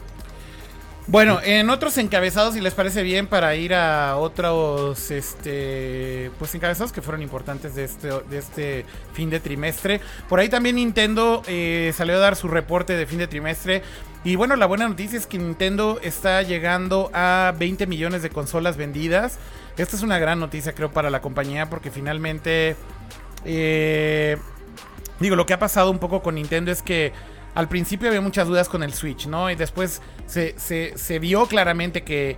Bueno, en otros encabezados, si les parece bien, para ir a otros este pues encabezados que fueron importantes de este, este fin de trimestre. Por ahí también Nintendo eh, salió a dar su reporte de fin de trimestre. Y bueno, la buena noticia es que Nintendo está llegando a 20 millones de consolas vendidas. Esta es una gran noticia, creo, para la compañía, porque finalmente. eh, digo, lo que ha pasado un poco con Nintendo es que al principio había muchas dudas con el Switch, ¿no? Y después se, vio claramente que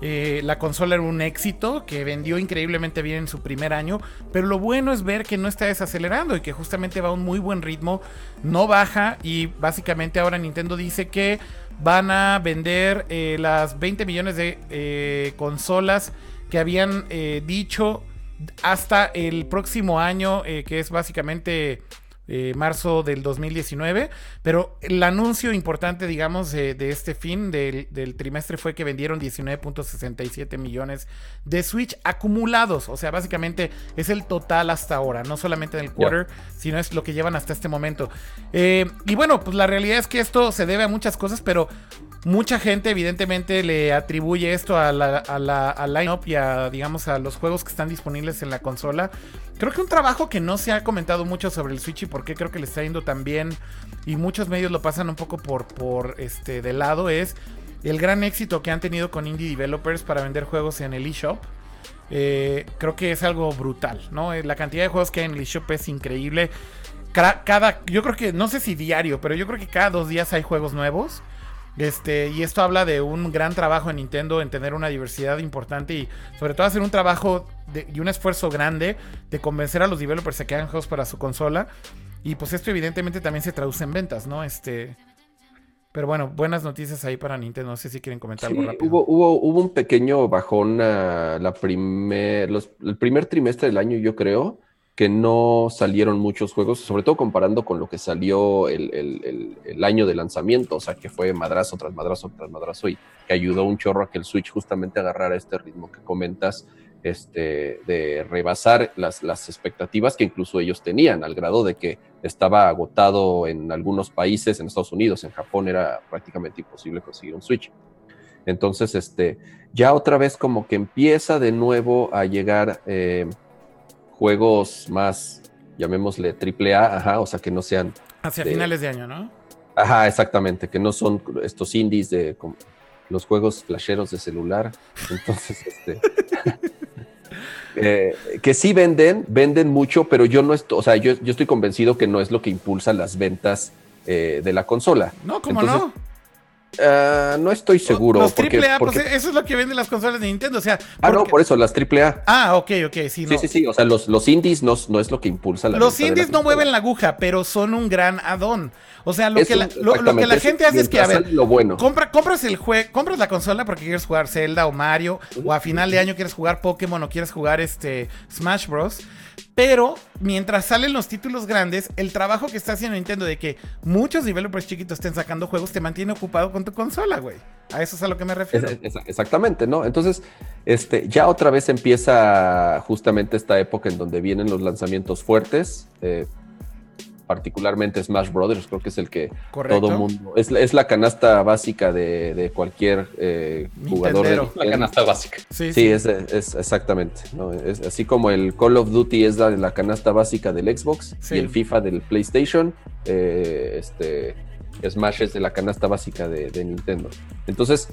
eh, la consola era un éxito, que vendió increíblemente bien en su primer año, pero lo bueno es ver que no está desacelerando y que justamente va a un muy buen ritmo, no baja y básicamente ahora Nintendo dice que van a vender eh, las 20 millones de eh, consolas que habían dicho hasta el próximo año, que es básicamente eh, marzo del 2019. Pero el anuncio importante, digamos, de, este fin del, trimestre fue que vendieron 19.67 millones de Switch acumulados. O sea, básicamente es el total hasta ahora, no solamente en el quarter, sino es lo que llevan hasta este momento. Eh, y bueno, pues la realidad es que esto se debe a muchas cosas, pero mucha gente evidentemente le atribuye esto a la, a la al line-up y a, digamos, a los juegos que están disponibles en la consola. Creo que un trabajo que no se ha comentado mucho sobre el Switch y por qué creo que le está yendo tan bien y muchos medios lo pasan un poco por, por este de lado es el gran éxito que han tenido con indie developers para vender juegos en el eShop. Eh, creo que es algo brutal, ¿no? Eh, la cantidad de juegos que hay en el eShop es increíble. Yo creo que, no sé si diario, pero yo creo que cada dos días hay juegos nuevos. Este, y esto habla de un gran trabajo en Nintendo en tener una diversidad importante y sobre todo hacer un trabajo y un esfuerzo grande de convencer a los developers a que hagan juegos para su consola. Y pues esto evidentemente también se traduce en ventas, ¿no? Este, pero bueno, buenas noticias ahí para Nintendo. No sé si quieren comentar algo rápido. Hubo, hubo, hubo, un pequeño bajón a la primer, el primer trimestre del año, yo creo que no salieron muchos juegos, sobre todo comparando con lo que salió el, año de lanzamiento, o sea, que fue madrazo tras madrazo tras madrazo y que ayudó un chorro a que el Switch justamente agarrara este ritmo que comentas, este, de rebasar las, las expectativas que incluso ellos tenían, al grado de que estaba agotado en algunos países, en Estados Unidos, en Japón era prácticamente imposible conseguir un Switch. Entonces, este, ya otra vez como que empieza de nuevo a llegar... Eh, juegos más, llamémosle triple A, ajá, o sea, que no sean... Hacia finales de año, ¿no? Ajá, exactamente, que no son estos indies de los juegos flasheros de celular. Entonces, [laughs] este... [laughs] Eh, que sí venden, venden mucho, pero yo no estoy, o sea, yo, yo estoy convencido que no es lo que impulsa las ventas eh, de la consola. No, ¿cómo no? Ah, no estoy seguro. Los triple A, pues eso es lo que venden las consolas de Nintendo. O sea, ah, no, por eso, las triple A. Ah, ok, ok, sí. Sí, sí, sí. O sea, los, los indies no, no es lo que impulsa la Los indies no mueven la aguja, pero son un gran add-on. O sea, lo, que la, lo, que la, gente hace es que, a ver, lo bueno. compra, compras el juego, compras la consola porque quieres jugar Zelda o Mario, o a final de año quieres jugar Pokémon o quieres jugar este Smash Bros. Pero mientras salen los títulos grandes, el trabajo que está haciendo Nintendo de que muchos developers chiquitos estén sacando juegos te mantiene ocupado con tu consola, güey. A eso es a lo que me refiero. exactamente, ¿no? Entonces, este, ya otra vez empieza justamente esta época en donde vienen los lanzamientos fuertes. Eh, particularmente Smash Brothers, creo que es el que todo mundo. Es, es, la canasta básica de, cualquier eh, jugador. De, la canasta básica. Sí, sí, Es, exactamente. ¿no? Es, así como el Call of Duty es la, canasta básica del Xbox y el FIFA del PlayStation, eh, este, Smash es de la canasta básica de, Nintendo. Entonces,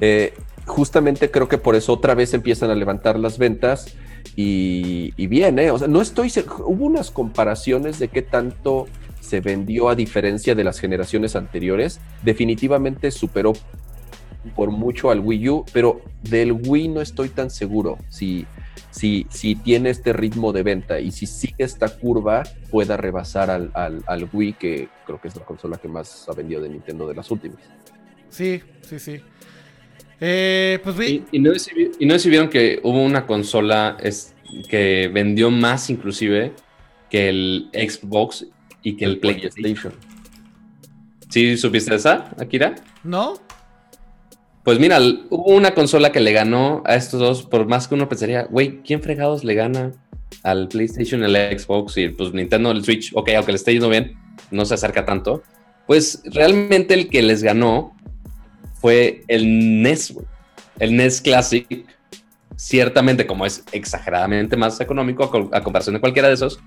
eh, justamente creo que por eso otra vez empiezan a levantar las ventas y, bien, ¿eh? O sea, no estoy. Hubo unas comparaciones de qué tanto se vendió a diferencia de las generaciones anteriores. Definitivamente superó por mucho al Wii U, pero del Wii no estoy tan seguro si, si, si tiene este ritmo de venta y si sigue esta curva pueda rebasar al, al, Wii, que creo que es la consola que más ha vendido de Nintendo de las últimas. Sí, sí, sí. Eh, pues y, y, no y, no vieron que hubo una consola es, que vendió más inclusive que el Xbox y que el, PlayStation. ¿Sí supiste esa, Akira? No. Pues mira, hubo una consola que le ganó a estos dos, por más que uno pensaría, güey, ¿quién fregados le gana al PlayStation, el Xbox y pues Nintendo, el Switch? Ok, aunque le esté yendo bien, no se acerca tanto. Pues realmente el que les ganó fue el NES, El NES Classic, ciertamente como es exageradamente más económico a, comparación de cualquiera de esos,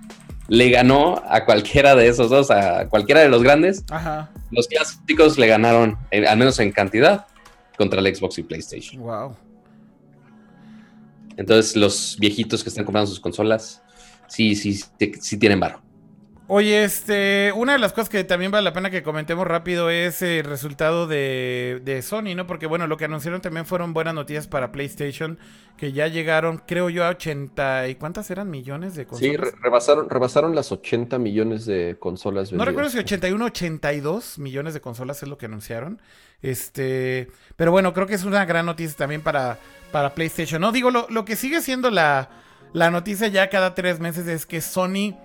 le ganó a cualquiera de esos dos, a cualquiera de los grandes. Los clásicos le ganaron, al menos en cantidad, contra el Xbox y PlayStation. Wow. Entonces los viejitos que están comprando sus consolas, sí, sí, sí, sí tienen barro. Oye, este, una de las cosas que también vale la pena que comentemos rápido es el resultado de, de, Sony, ¿no? Porque bueno, lo que anunciaron también fueron buenas noticias para PlayStation, que ya llegaron, creo yo, a 80 y cuántas eran millones de consolas. Sí, rebasaron, rebasaron las 80 millones de consolas. No recuerdo si 81 82 millones de consolas es lo que anunciaron. Este, pero bueno, creo que es una gran noticia también para, para PlayStation. No digo, lo, lo que sigue siendo la, la noticia ya cada tres meses es que Sony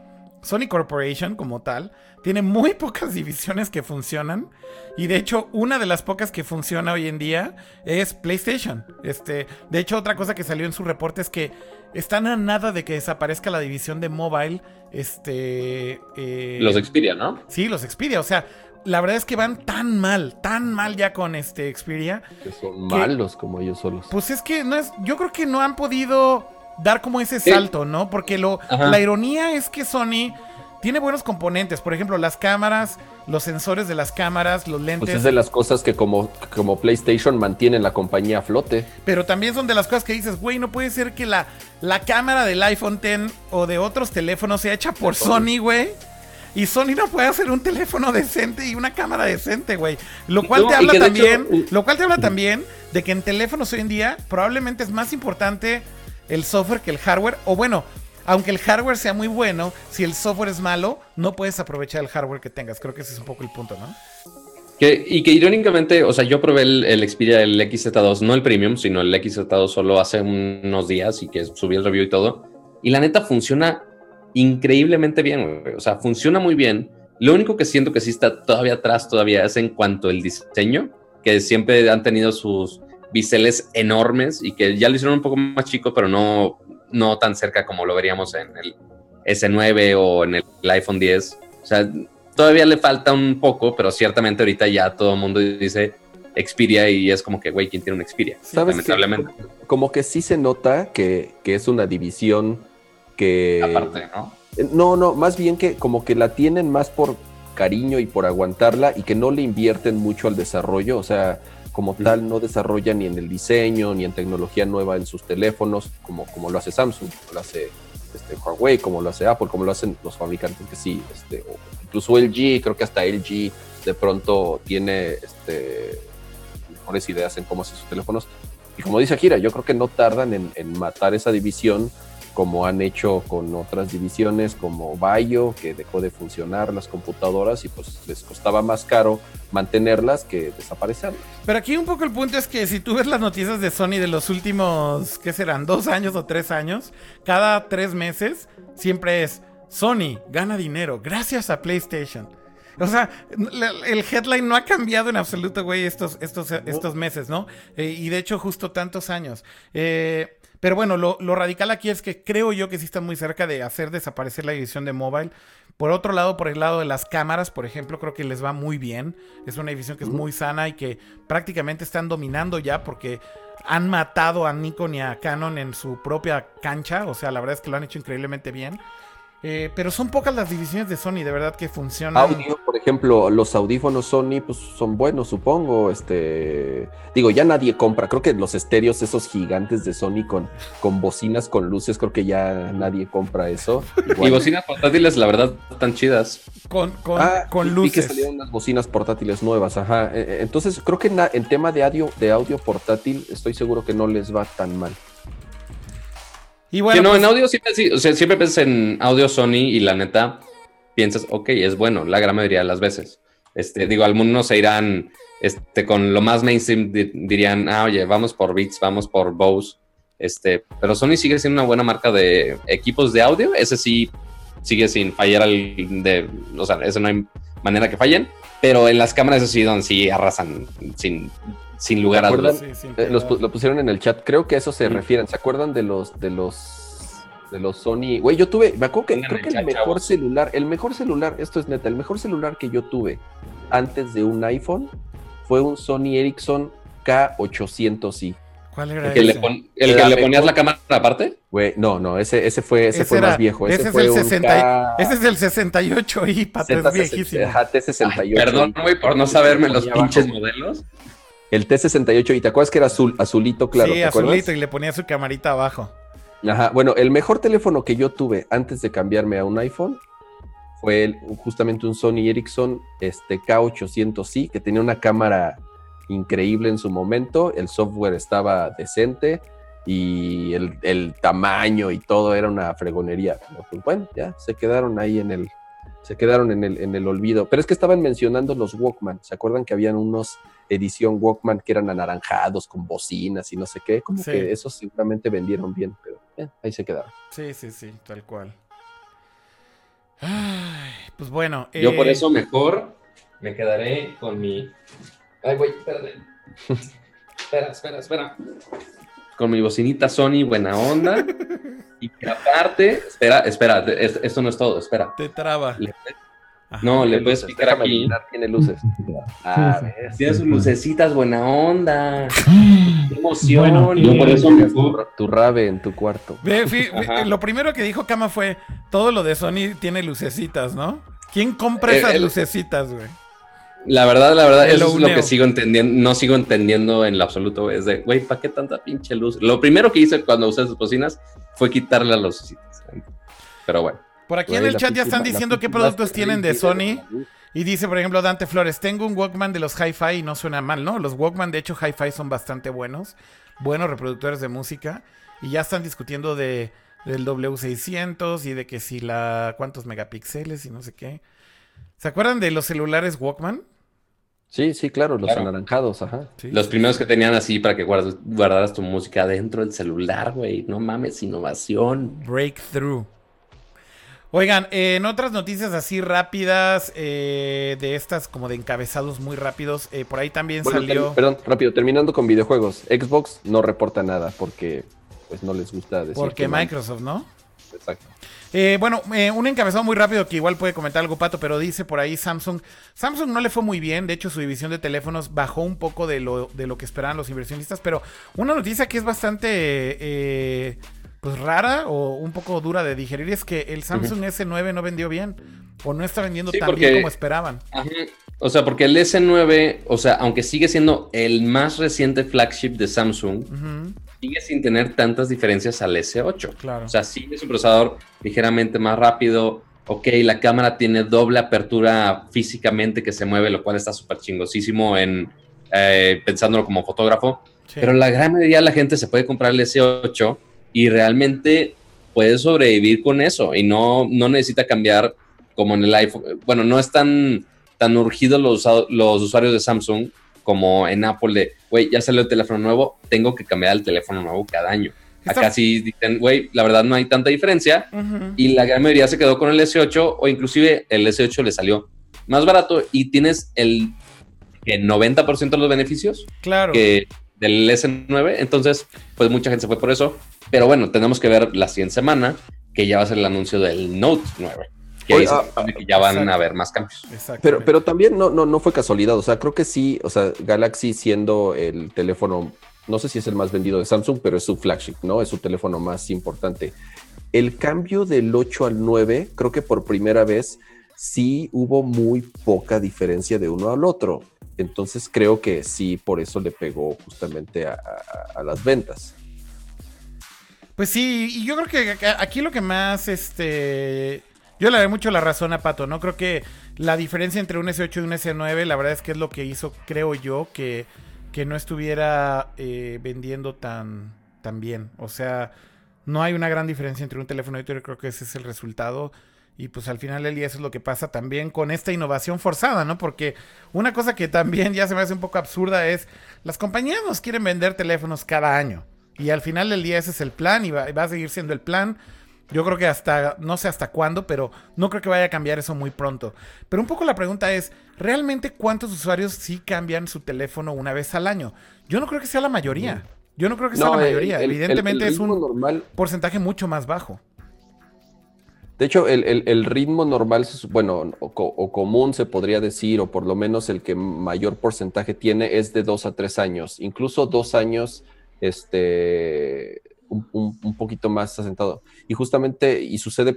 Sony Corporation como tal tiene muy [laughs] pocas divisiones que funcionan y de hecho una de las pocas que funciona hoy en día es PlayStation. Este, de hecho otra cosa que salió en su reporte es que están a nada de que desaparezca la división de mobile. Este, eh, los Xperia, ¿no? Sí, los Xperia. O sea, la verdad es que van tan mal, tan mal ya con este Xperia. Que son malos como ellos solos. Pues es que no es, yo creo que no han podido dar como ese salto, ¿no? Porque lo, la ironía es que Sony tiene buenos componentes. Por ejemplo, las cámaras, los sensores de las cámaras, los lentes. Pues es de las cosas que como, como PlayStation mantienen la compañía a flote. Pero también son de las cosas que dices, güey, no puede ser que la, la cámara del iPhone X o de otros teléfonos sea hecha por Sony, güey. Y Sony no puede hacer un teléfono decente y una cámara decente, güey. Lo cual te habla también, lo cual te habla también de que en teléfonos hoy en día probablemente es más importante el software que el hardware. O bueno, aunque el hardware sea muy bueno, si el software es malo, no puedes aprovechar el hardware que tengas. Creo que ese es un poco el punto, ¿no? y que irónicamente, o sea, yo probé el, el Xperia, el XZ2, no el Premium, sino el XZ2 solo hace unos días y que subí el review y todo. Y la neta funciona increíblemente bien, O sea, funciona muy bien. Lo único que siento que sí está todavía atrás todavía es en cuanto al diseño, que siempre han tenido sus biseles enormes y que ya lo hicieron un poco más chico, pero no, no tan cerca como lo veríamos en el S9 o en el, iPhone 10. O sea, todavía le falta un poco, pero ciertamente ahorita ya todo el mundo dice Xperia y es como que, güey, ¿quién tiene un Xperia? ¿Sabes lamentablemente. como que sí se nota que, que es una división que... Aparte, ¿no? No, no, más bien que como que la tienen más por cariño y por aguantarla y que no le invierten mucho al desarrollo, o sea, como tal no desarrollan ni en el diseño ni en tecnología nueva en sus teléfonos, como, como lo hace Samsung, como lo hace este, Huawei, como lo hace Apple, como lo hacen los fabricantes que sí, este, incluso LG, creo que hasta LG de pronto tiene este, mejores ideas en cómo hacer sus teléfonos. Y como dice Akira, yo creo que no tardan en matar esa división como han hecho con otras divisiones como Bayo, que dejó de funcionar las computadoras y pues les costaba más caro mantenerlas que desaparecerlas. Pero aquí un poco el punto es que si tú ves las noticias de Sony de los últimos, ¿qué serán? ¿Dos años o tres años? Cada tres meses siempre es Sony gana dinero gracias a PlayStation. O sea, el headline no ha cambiado en absoluto, güey, estos, estos, estos meses, ¿no? Eh, y de hecho, justo tantos años. Eh, pero bueno, lo, radical aquí es que creo yo que sí están muy cerca de hacer desaparecer la división de mobile. Por otro lado, por el lado de las cámaras, por ejemplo, creo que les va muy bien. Es una división que es muy sana y que prácticamente están dominando ya porque han matado a Nikon y a Canon en su propia cancha. O sea, la verdad es que lo han hecho increíblemente bien. Eh, pero son pocas las divisiones de Sony, de verdad que funcionan. Audio, por ejemplo, los audífonos Sony, pues son buenos, supongo. Este, digo, ya nadie compra. Creo que los estéreos, esos gigantes de Sony con, con bocinas con luces, creo que ya nadie compra eso. [laughs] Y bocinas portátiles, la verdad, están chidas. Con, con, ah, con luces. Y que salieron unas bocinas portátiles nuevas, ajá. E, e, entonces, creo que en, tema de audio, de audio portátil, estoy seguro que no les va tan mal. Y bueno, no, en pues audio siempre, o sea, siempre piensas en audio Sony y la neta piensas, ok, es bueno, la gran mayoría de las veces. Este, digo, algunos se irán este, con lo más mainstream, dirían, ah, oye, vamos por Beats, vamos por Bose. Este, pero Sony sigue siendo una buena marca de equipos de audio. Ese sí sigue sin fallar al de, o sea, eso no hay manera que fallen. Pero en las cámaras, eso sí, donde sí arrasan sin sin lugar a dudas. Eh, lo pusieron en el chat. Creo que a eso se refieren. ¿Se acuerdan de los de los de los Sony? Güey, yo tuve, me acuerdo que creo que el mejor celular, el mejor celular, esto es neta, el mejor celular que yo tuve antes de un iPhone fue un Sony Ericsson K800i. ¿Cuál era ¿El, ese? Que ¿El que le ponías la cámara aparte? Güey, no, no, ese, ese fue, ese, fue más viejo. Ese, es el 60, ese es el 68i, pata, es viejísimo. T68. perdón, güey, por no saberme los pinches modelos. El T68, y te acuerdas que era azul, azulito, claro. Sí, azulito, y le ponía su camarita abajo. Ajá, bueno, el mejor teléfono que yo tuve antes de cambiarme a un iPhone fue justamente un Sony Ericsson este, K800i, que tenía una cámara increíble en su momento, el software estaba decente y el, tamaño y todo era una fregonería. Pues, bueno, ya se quedaron ahí en el, se quedaron en el, en el olvido. Pero es que estaban mencionando los Walkman, ¿se acuerdan que habían unos edición Walkman que eran anaranjados con bocinas y no sé qué, como que esos seguramente vendieron bien, pero ahí se quedaron. Sí, sí, sí, tal cual. Ay, pues bueno. Yo por eh, eso mejor me quedaré con mi. Ay, güey, espérate. [laughs] espera, espera, espera. Con mi bocinita Sony, buena onda. [laughs] y que aparte, espera, espera, es- esto no es todo, espera. Te traba. Le- Ajá. no, le puedes luces, picar aquí. Tiene luces. [laughs] Ah. Tiene sus lucecitas, buena onda. [laughs] Qué emoción. Bueno, yo por eso mejor. tu, tu rave en tu cuarto. Ve, fi- ve, Ajá. lo primero que dijo Kama fue, todo lo de Sony tiene lucecitas, ¿no? ¿Quién compra Eh, esas el- lucecitas, güey? La verdad, la verdad, eso es lo que sigo entendiendo, no sigo entendiendo en lo absoluto, güey. Es de, güey, ¿para qué tanta pinche luz? Lo primero que hice cuando usé esas bocinas fue quitarle las lucecitas. Pero bueno. Por aquí en el chat ya están diciendo qué productos tienen de Sony. Y dice, por ejemplo, Dante Flores, tengo un Walkman de los Hi-Fi y no suena mal, ¿no? Los Walkman, de hecho, Hi-Fi son bastante buenos, buenos reproductores de música. Y ya están discutiendo de, del W600 y de que si la... cuántos megapíxeles y no sé qué. ¿Se acuerdan de los celulares Walkman? Sí, sí, claro, los Claro. anaranjados, ajá. Sí. Los primeros que tenían así para que guardas- guardaras tu música dentro del celular, güey. No mames, innovación. Breakthrough. Oigan, eh, en otras noticias así rápidas, eh, de estas como de encabezados muy rápidos, eh, por ahí también Bueno, salió... ter- perdón, rápido, terminando con videojuegos. Xbox no reporta nada porque pues no les gusta decir Porque. Microsoft, ¿no? Exacto. Eh, bueno, eh, un encabezado muy rápido que igual puede comentar algo Pato, pero dice por ahí Samsung. Samsung no le fue muy bien, de hecho su división de teléfonos bajó un poco de lo, de lo que esperaban los inversionistas, pero una noticia que es bastante eh, pues rara o un poco dura de digerir es que el Samsung S9 no vendió bien o no está vendiendo Sí, tan porque- bien como esperaban. Ajá. O sea, porque el S9, o sea, aunque sigue siendo el más reciente flagship de Samsung, sigue sin tener tantas diferencias al S8. claro. O sea, sí es un procesador ligeramente más rápido. Ok, la cámara tiene doble apertura físicamente que se mueve, lo cual está súper chingosísimo en eh, pensándolo como fotógrafo. Sí. Pero la gran mayoría de la gente se puede comprar el S8 y realmente puede sobrevivir con eso y no, no necesita cambiar como en el iPhone. Bueno, no es tan, tan urgido los, los usuarios de Samsung como en Apple de, güey, ya salió el teléfono nuevo, tengo que cambiar el teléfono nuevo cada año. Está- Acá sí dicen, güey, la verdad no hay tanta diferencia y la gran mayoría se quedó con el S8 o inclusive el S8 le salió más barato y tienes el que 90% de los beneficios Claro. que del S9, entonces pues mucha gente se fue por eso, pero bueno, tenemos que ver la siguiente semana que ya va a ser el anuncio del Note 9, que ahí Oye, ah, que ya van exacto. a haber más cambios. Exacto. Pero, pero también no, no, no fue casualidad. O sea, creo que sí. O sea, Galaxy siendo el teléfono, no sé si es el más vendido de Samsung, pero es su flagship, ¿no? Es su teléfono más importante. El cambio del 8 al 9, creo que por primera vez sí hubo muy poca diferencia de uno al otro. Entonces creo que sí, por eso le pegó justamente a, a- a las ventas. Pues sí, y yo creo que aquí lo que más, este, yo le doy mucho la razón a Pato, ¿no? Creo que la diferencia entre un S8 y un S9, la verdad es que es lo que hizo, creo yo, que, que no estuviera eh, vendiendo tan, tan bien. O sea, no hay una gran diferencia entre un teléfono y otro, yo creo que ese es el resultado. Y pues al final del día eso es lo que pasa también con esta innovación forzada, ¿no? Porque una cosa que también ya se me hace un poco absurda es, las compañías nos quieren vender teléfonos cada año. Y al final del día ese es el plan y va, va a seguir siendo el plan. Yo creo que hasta, no sé hasta cuándo, pero no creo que vaya a cambiar eso muy pronto. Pero un poco la pregunta es, ¿realmente cuántos usuarios sí cambian su teléfono una vez al año? Yo no creo que sea la mayoría. Yo no creo que sea la mayoría. el- Evidentemente el es un normal porcentaje mucho más bajo. De hecho, el, ritmo normal, bueno, o común se podría decir, o por lo menos el que mayor porcentaje tiene es de dos a tres años. Incluso dos años, este, un, un- poquito más asentado. Y justamente, y sucede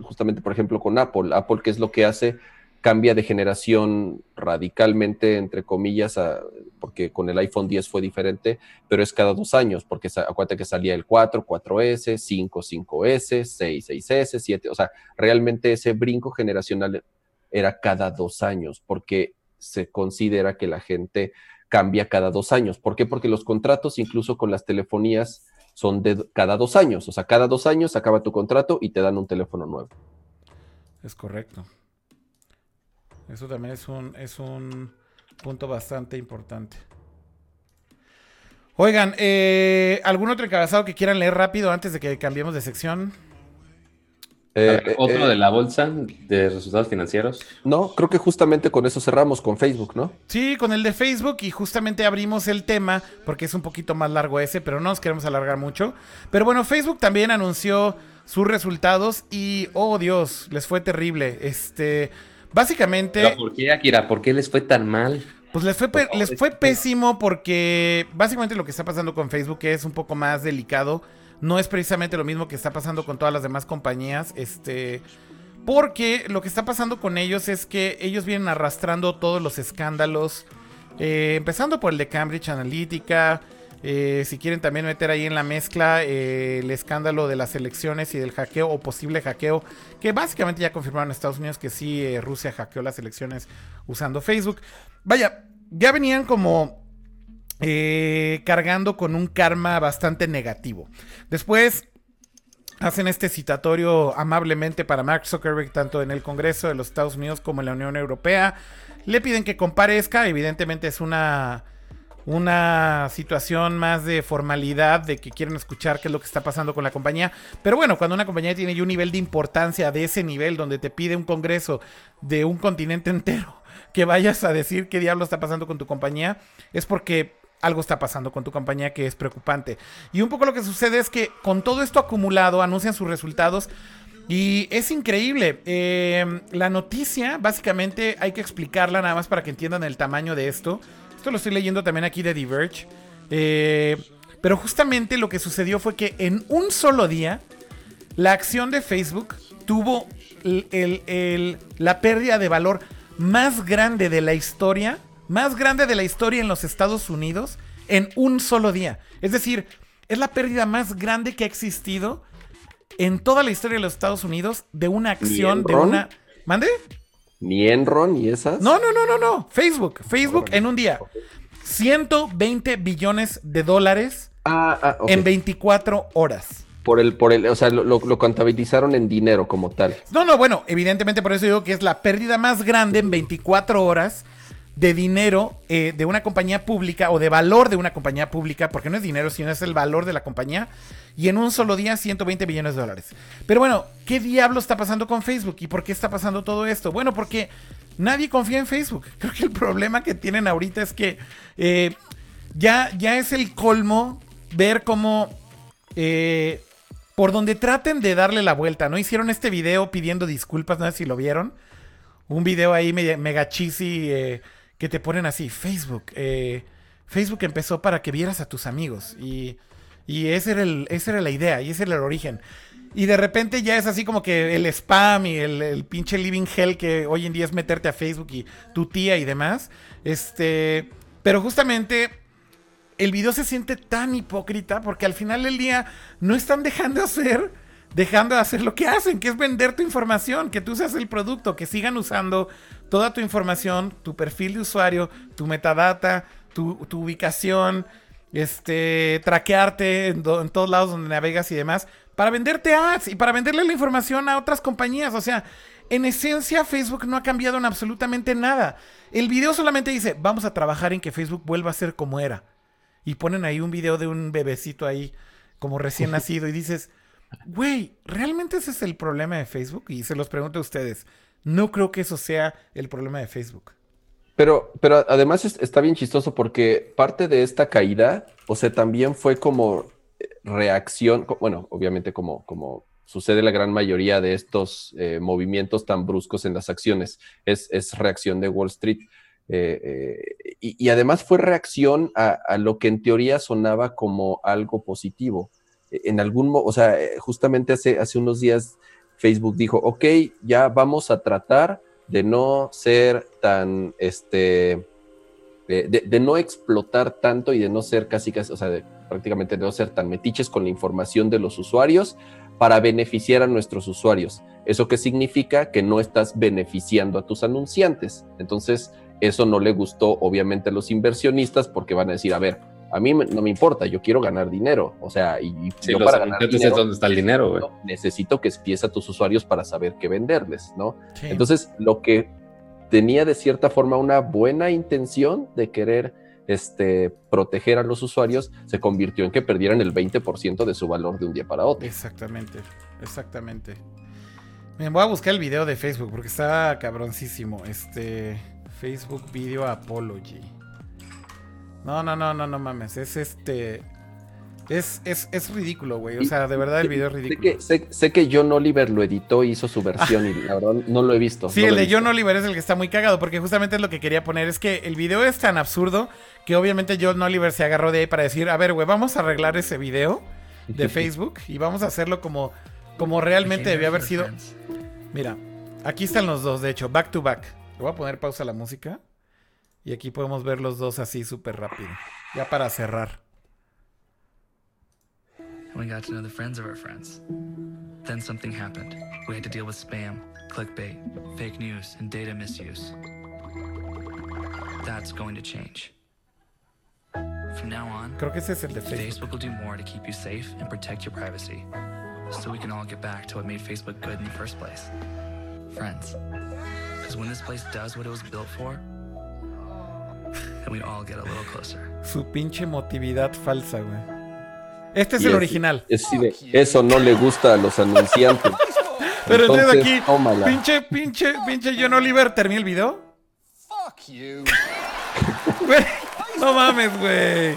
justamente, por ejemplo, con Apple. Apple, ¿qué es lo que hace? Cambia de generación radicalmente, entre comillas, porque con el iPhone 10 fue diferente, pero es cada dos años, porque acuérdate que salía el 4, 4S, 5, 5S, 6, 6S, 7, o sea, realmente ese brinco generacional era cada dos años, porque se considera que la gente cambia cada dos años. ¿Por qué? Porque los contratos, incluso con las telefonías, son de cada dos años, o sea, cada dos años acaba tu contrato y te dan un teléfono nuevo. Es correcto. Eso también es un, es un punto bastante importante. Oigan, eh, ¿algún otro encabezado que quieran leer rápido antes de que cambiemos de sección? Eh, ¿Otro eh, de la bolsa de resultados financieros? No, creo que justamente con eso cerramos con Facebook, ¿no? Sí, con el de Facebook y justamente abrimos el tema porque es un poquito más largo ese, pero no nos queremos alargar mucho. Pero bueno, Facebook también anunció sus resultados y, oh Dios, les fue terrible. Este, básicamente... ¿Por qué, Akira? ¿Por qué les fue tan mal? Pues les fue, les fue pésimo porque básicamente lo que está pasando con Facebook es un poco más delicado no es precisamente lo mismo que está pasando con todas las demás compañías. Este. Porque lo que está pasando con ellos es que ellos vienen arrastrando todos los escándalos. Eh, empezando por el de Cambridge Analytica. Eh, si quieren también meter ahí en la mezcla eh, el escándalo de las elecciones y del hackeo o posible hackeo, que básicamente ya confirmaron en Estados Unidos que sí, Rusia hackeó las elecciones usando Facebook. Vaya, ya venían como eh, cargando con un karma bastante negativo. Después hacen este citatorio amablemente para Mark Zuckerberg tanto en el Congreso de los Estados Unidos como en la Unión Europea. Le piden que comparezca, evidentemente es una una situación más de formalidad, de que quieren escuchar qué es lo que está pasando con la compañía. Pero bueno, cuando una compañía tiene un nivel de importancia de ese nivel, donde te pide un congreso de un continente [laughs] entero que vayas a decir qué diablo está pasando con tu compañía, es porque algo está pasando con tu compañía que es preocupante. Y un poco lo que sucede es que con todo esto acumulado anuncian sus resultados. Y es increíble. Em, la noticia, básicamente, hay que explicarla nada más para que entiendan el tamaño de esto. Esto lo estoy leyendo también aquí de Diverge. Eh, pero justamente lo que sucedió fue que en un solo día, la acción de Facebook tuvo la pérdida de valor más grande de la historia más grande de la historia en los Estados Unidos en un solo día. Es decir, es la pérdida más grande que ha existido en toda la historia de los Estados Unidos de una acción, de una... ¿Mande? Ni Enron ni esas. No, no, no, no, no. Facebook. Facebook en un día. 120 billones de dólares ah, ah, en 24 horas. Por el, por el, o sea, lo, lo, contabilizaron en dinero como tal. No, no, bueno, evidentemente por eso digo que es la pérdida más grande en 24 horas de dinero eh, de una compañía pública o de valor de una compañía pública, porque no es dinero, sino es el valor de la compañía, y en un solo día 120 millones de dólares. Pero bueno, ¿qué diablo está pasando con Facebook y por qué está pasando todo esto? Bueno, porque nadie confía en Facebook. [laughs] Creo que el problema que tienen ahorita es que eh, ya, ya es el colmo ver cómo... Eh, por donde traten de darle la vuelta, ¿no? Hicieron este video pidiendo disculpas, no sé si lo vieron. Un video ahí mega cheesy que te ponen así, Facebook. Eh, Facebook empezó para que vieras a tus amigos y, y ese era el, esa era la idea y ese era el origen. Y de repente ya es así como que el spam y el, pinche living hell que hoy en día es meterte a Facebook y tu tía y demás. Este, pero justamente el video se siente tan hipócrita porque al final del día no están dejando hacer dejando de hacer lo que hacen, que es vender tu información, que tú seas el producto, que sigan usando toda tu información, tu perfil de usuario, tu metadata, tu, ubicación, este, traquearte en, en, todos lados donde navegas y demás, para venderte ads y para venderle la información a otras compañías. O sea, en esencia Facebook no ha cambiado en absolutamente nada. El video solamente dice, vamos a trabajar en que Facebook vuelva a ser como era. Y ponen ahí un video de un bebecito ahí, como recién [laughs] nacido, y dices, Güey, ¿realmente ese es el problema de Facebook? Y se los pregunto a ustedes. No creo que eso sea el problema de Facebook. Pero, pero además está bien chistoso porque parte de esta caída, o sea, también fue como reacción, bueno, obviamente como, como sucede la gran mayoría de estos eh, movimientos tan bruscos en las acciones, es, reacción de Wall Street. Eh, eh, y, además fue reacción a, lo que en teoría sonaba como algo positivo en algún, o sea, eh, justamente hace, hace unos días Facebook dijo, ok, ya vamos a tratar de no ser tan, este, de, no explotar tanto y de no ser casi, casi o sea, prácticamente de no ser tan metiches con la información de los usuarios para beneficiar a nuestros usuarios. ¿Eso qué significa? Que no estás beneficiando a tus anunciantes. Entonces, eso no le gustó obviamente a los inversionistas porque van a decir, a ver, a mí no me importa, yo quiero ganar dinero. O sea, y, yo para ganar dinero, es donde está el dinero, necesito que espies a tus usuarios para saber qué venderles, ¿no? Entonces, lo que tenía de cierta forma una buena intención de querer este, proteger a los usuarios, se convirtió en que perdieran el 20% de su valor de un día para otro. Exactamente, exactamente. Me voy a buscar el video de Facebook porque está cabroncísimo. Este. Facebook Video Apology. No, no, no, no, no mames. Es este. Es, es, es ridículo, güey. O sea, de verdad el video es ridículo. Sé que, sé, que John Oliver lo editó y hizo su versión y la verdad no lo he visto. Sí, no el de. John Oliver es el que está muy cagado porque justamente es lo que quería poner. Es que el video es tan absurdo que obviamente John Oliver se agarró de ahí para decir, a ver, güey, vamos a arreglar ese video de [laughs] Facebook y vamos a hacerlo como, como realmente debió haber sido. Mira, aquí están los dos, de hecho, back to back. Le voy a poner pausa a la música. Y aquí podemos ver los dos así súper rápido. Ya para cerrar. and we got to know the friends of our friends. Then something happened. We had to deal with spam, clickbait, fake news, and data misuse. That's going to change. From now on, Creo que ese es el de Facebook. Facebook will do more to keep you safe and protect your privacy. So we can all get back to what made Facebook good in the first place. Friends. Because when this place does what it was built for, [laughs] then we all get a little closer. Su pinche motividad falsa, güey. Este es Y el es- original. es así de, eso no le gusta a los anunciantes. [laughs] Pero entonces Entonces, aquí, tómala. pinche, pinche, pinche John Oliver, termina el video. Fuck you. [laughs] Güey, no mames, güey.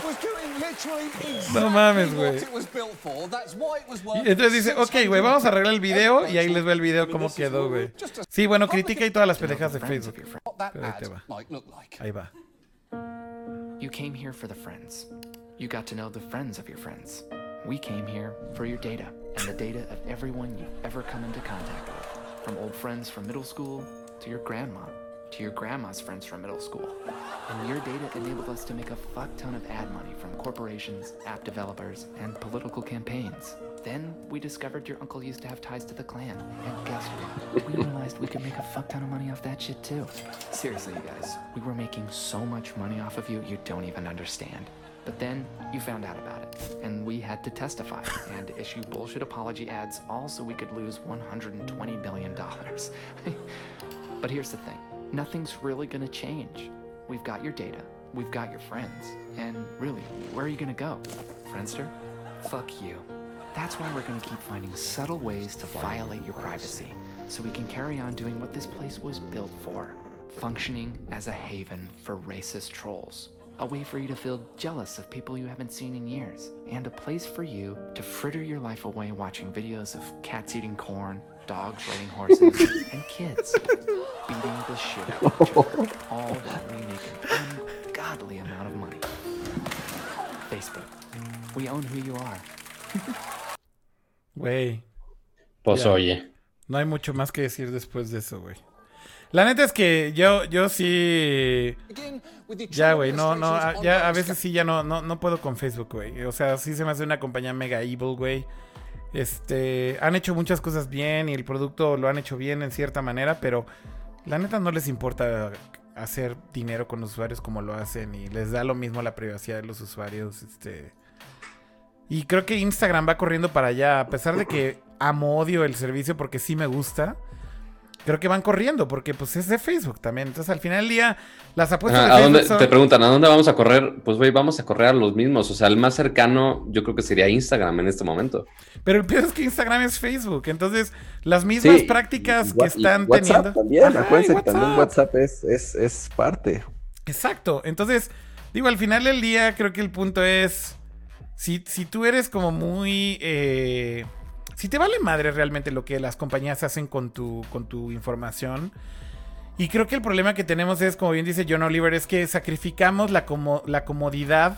No mames, güey. entonces dice, ok, güey, vamos a arreglar el video y ahí les va el video cómo quedó, güey. Sí, bueno, critica y todas las pendejas de Facebook. Pero ahí te va. Ahí va. You came here for the friends. You got to know the friends of your friends. We came here for your data and the data of everyone you've ever come into contact with. From old friends from middle school to your grandma to your grandma's friends from middle school. And your data enabled us to make a fuck ton of ad money from corporations, app developers, and political campaigns. Then we discovered your uncle used to have ties to the Klan. And guess what? We realized we could make a fuck ton of money off that shit too. Seriously, you guys, we were making so much money off of you, you don't even understand. But then you found out about it, and we had to testify and issue bullshit apology ads all so we could lose $120 billion. [laughs] but here's the thing nothing's really gonna change. We've got your data, we've got your friends, and really, where are you gonna go? Friendster? Fuck you. That's why we're gonna keep finding subtle ways to violate your privacy, so we can carry on doing what this place was built for functioning as a haven for racist trolls. A way for you to feel jealous of people you haven't seen in years, and a place for you to fritter your life away watching videos of cats eating corn, dogs riding horses, [laughs] and kids beating the shit out of each other, all while we make an ungodly amount of money. Facebook, we own who you are. [laughs] Güey, Pues Ya. oye. no hay mucho más que decir después de eso, güey. La neta es que yo, yo sí... Ya, güey, no, no, ya a veces sí ya no, no, no puedo con Facebook, güey. O sea, sí se me hace una compañía mega evil, güey. Este, han hecho muchas cosas bien y el producto lo han hecho bien en cierta manera, pero la neta no les importa hacer dinero con los usuarios como lo hacen y les da lo mismo la privacidad de los usuarios, este. Y creo que Instagram va corriendo para allá, a pesar de que amo odio el servicio porque sí me gusta. Creo que van corriendo porque pues es de Facebook también. Entonces al final del día las apuestas Ajá, de ¿A Facebook dónde, son- te preguntan, ¿a dónde vamos a correr? Pues, güey, vamos a correr a los mismos. O sea, el más cercano yo creo que sería Instagram en este momento. Pero el peor es que Instagram es Facebook. Entonces, las mismas Sí, prácticas y que están WhatsApp teniendo. También, Ajá, acuérdense y que también WhatsApp. WhatsApp es, es, es parte. Exacto. Entonces, digo, al final del día, creo que el punto es. Si, si tú eres como muy. eh, si te vale madre realmente lo que las compañías hacen con tu, con tu información. Y creo que el problema que tenemos es, como bien dice John Oliver, es que sacrificamos la, como, la comodidad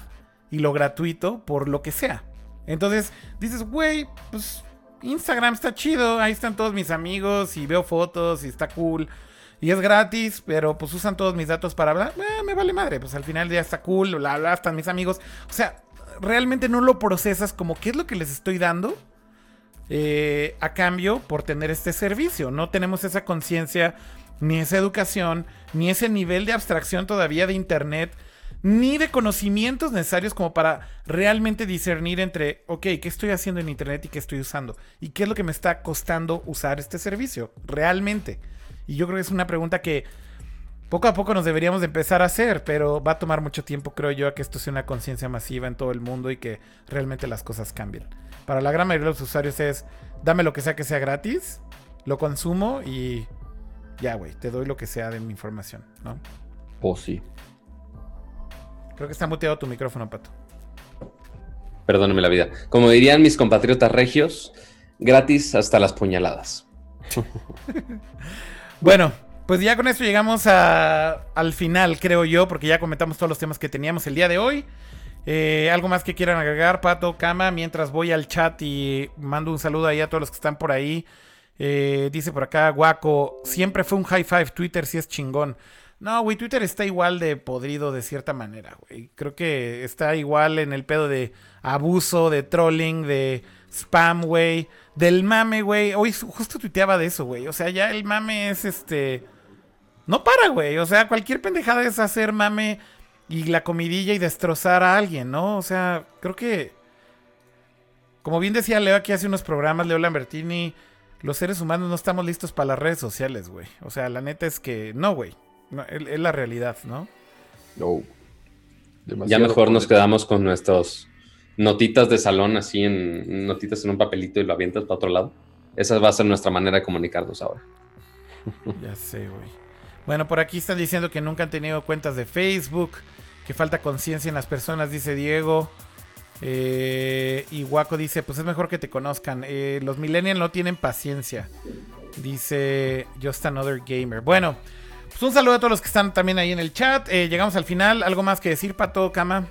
y lo gratuito por lo que sea. Entonces dices, güey, pues Instagram está chido, ahí están todos mis amigos y veo fotos y está cool. Y es gratis, pero pues usan todos mis datos para hablar. Eh, me vale madre, pues al final día está cool, bla, bla, están mis amigos. O sea, realmente no lo procesas como qué es lo que les estoy dando eh, a cambio por tener este servicio. No tenemos esa conciencia, ni esa educación, ni ese nivel de abstracción todavía de Internet, ni de conocimientos necesarios como para realmente discernir entre, ok, ¿qué estoy haciendo en Internet y qué estoy usando? ¿Y qué es lo que me está costando usar este servicio? Realmente. Y yo creo que es una pregunta que poco a poco nos deberíamos de empezar a hacer, pero va a tomar mucho tiempo, creo yo, a que esto sea una conciencia masiva en todo el mundo y que realmente las cosas cambien. Para la gran mayoría de los usuarios es, dame lo que sea que sea gratis lo consumo y ya, güey, te doy lo que sea de mi información, ¿no? O sí. Creo que está muteado tu micrófono, Pato. Perdóname la vida. Como dirían mis compatriotas regios, gratis hasta las puñaladas. [laughs] Bueno, pues ya con esto llegamos a- al final, creo yo, porque ya comentamos todos los temas que teníamos el día de hoy. Eh, ¿Algo más que quieran agregar, Pato, Cama? Mientras voy al chat y mando un saludo ahí a todos los que están por ahí. Eh, dice por acá, Guaco, siempre fue un high five, Twitter sí es chingón. No, güey, Twitter está igual de podrido de cierta manera, güey. Creo que está igual en el pedo de abuso, de trolling, de spam, güey. Del mame, güey. Hoy justo tuiteaba de eso, güey. O sea, ya el mame es este... No para, güey. O sea, cualquier pendejada es hacer mame y la comidilla y destrozar a alguien, ¿no? O sea, creo que... Como bien decía Leo aquí hace unos programas, Leo Lambertini, los seres humanos no estamos listos para las redes sociales, güey. O sea, la neta es que no, güey. No, es, es la realidad, ¿no? No. Ya mejor nos quedamos con nuestros notitas de salón, así en notitas en un papelito y lo avientas para otro lado. Esa va a ser nuestra manera de comunicarnos ahora. [laughs] Ya sé, güey. Bueno, por aquí están diciendo que nunca han tenido cuentas de Facebook, que falta conciencia en las personas, dice Diego. Eh, y Waco dice, pues es mejor que te conozcan. Eh, los millennials no tienen paciencia. Dice Just Another Gamer. Bueno, pues un saludo a todos los que están también ahí en el chat. Eh, llegamos al final. ¿Algo más que decir, Pato, Cama?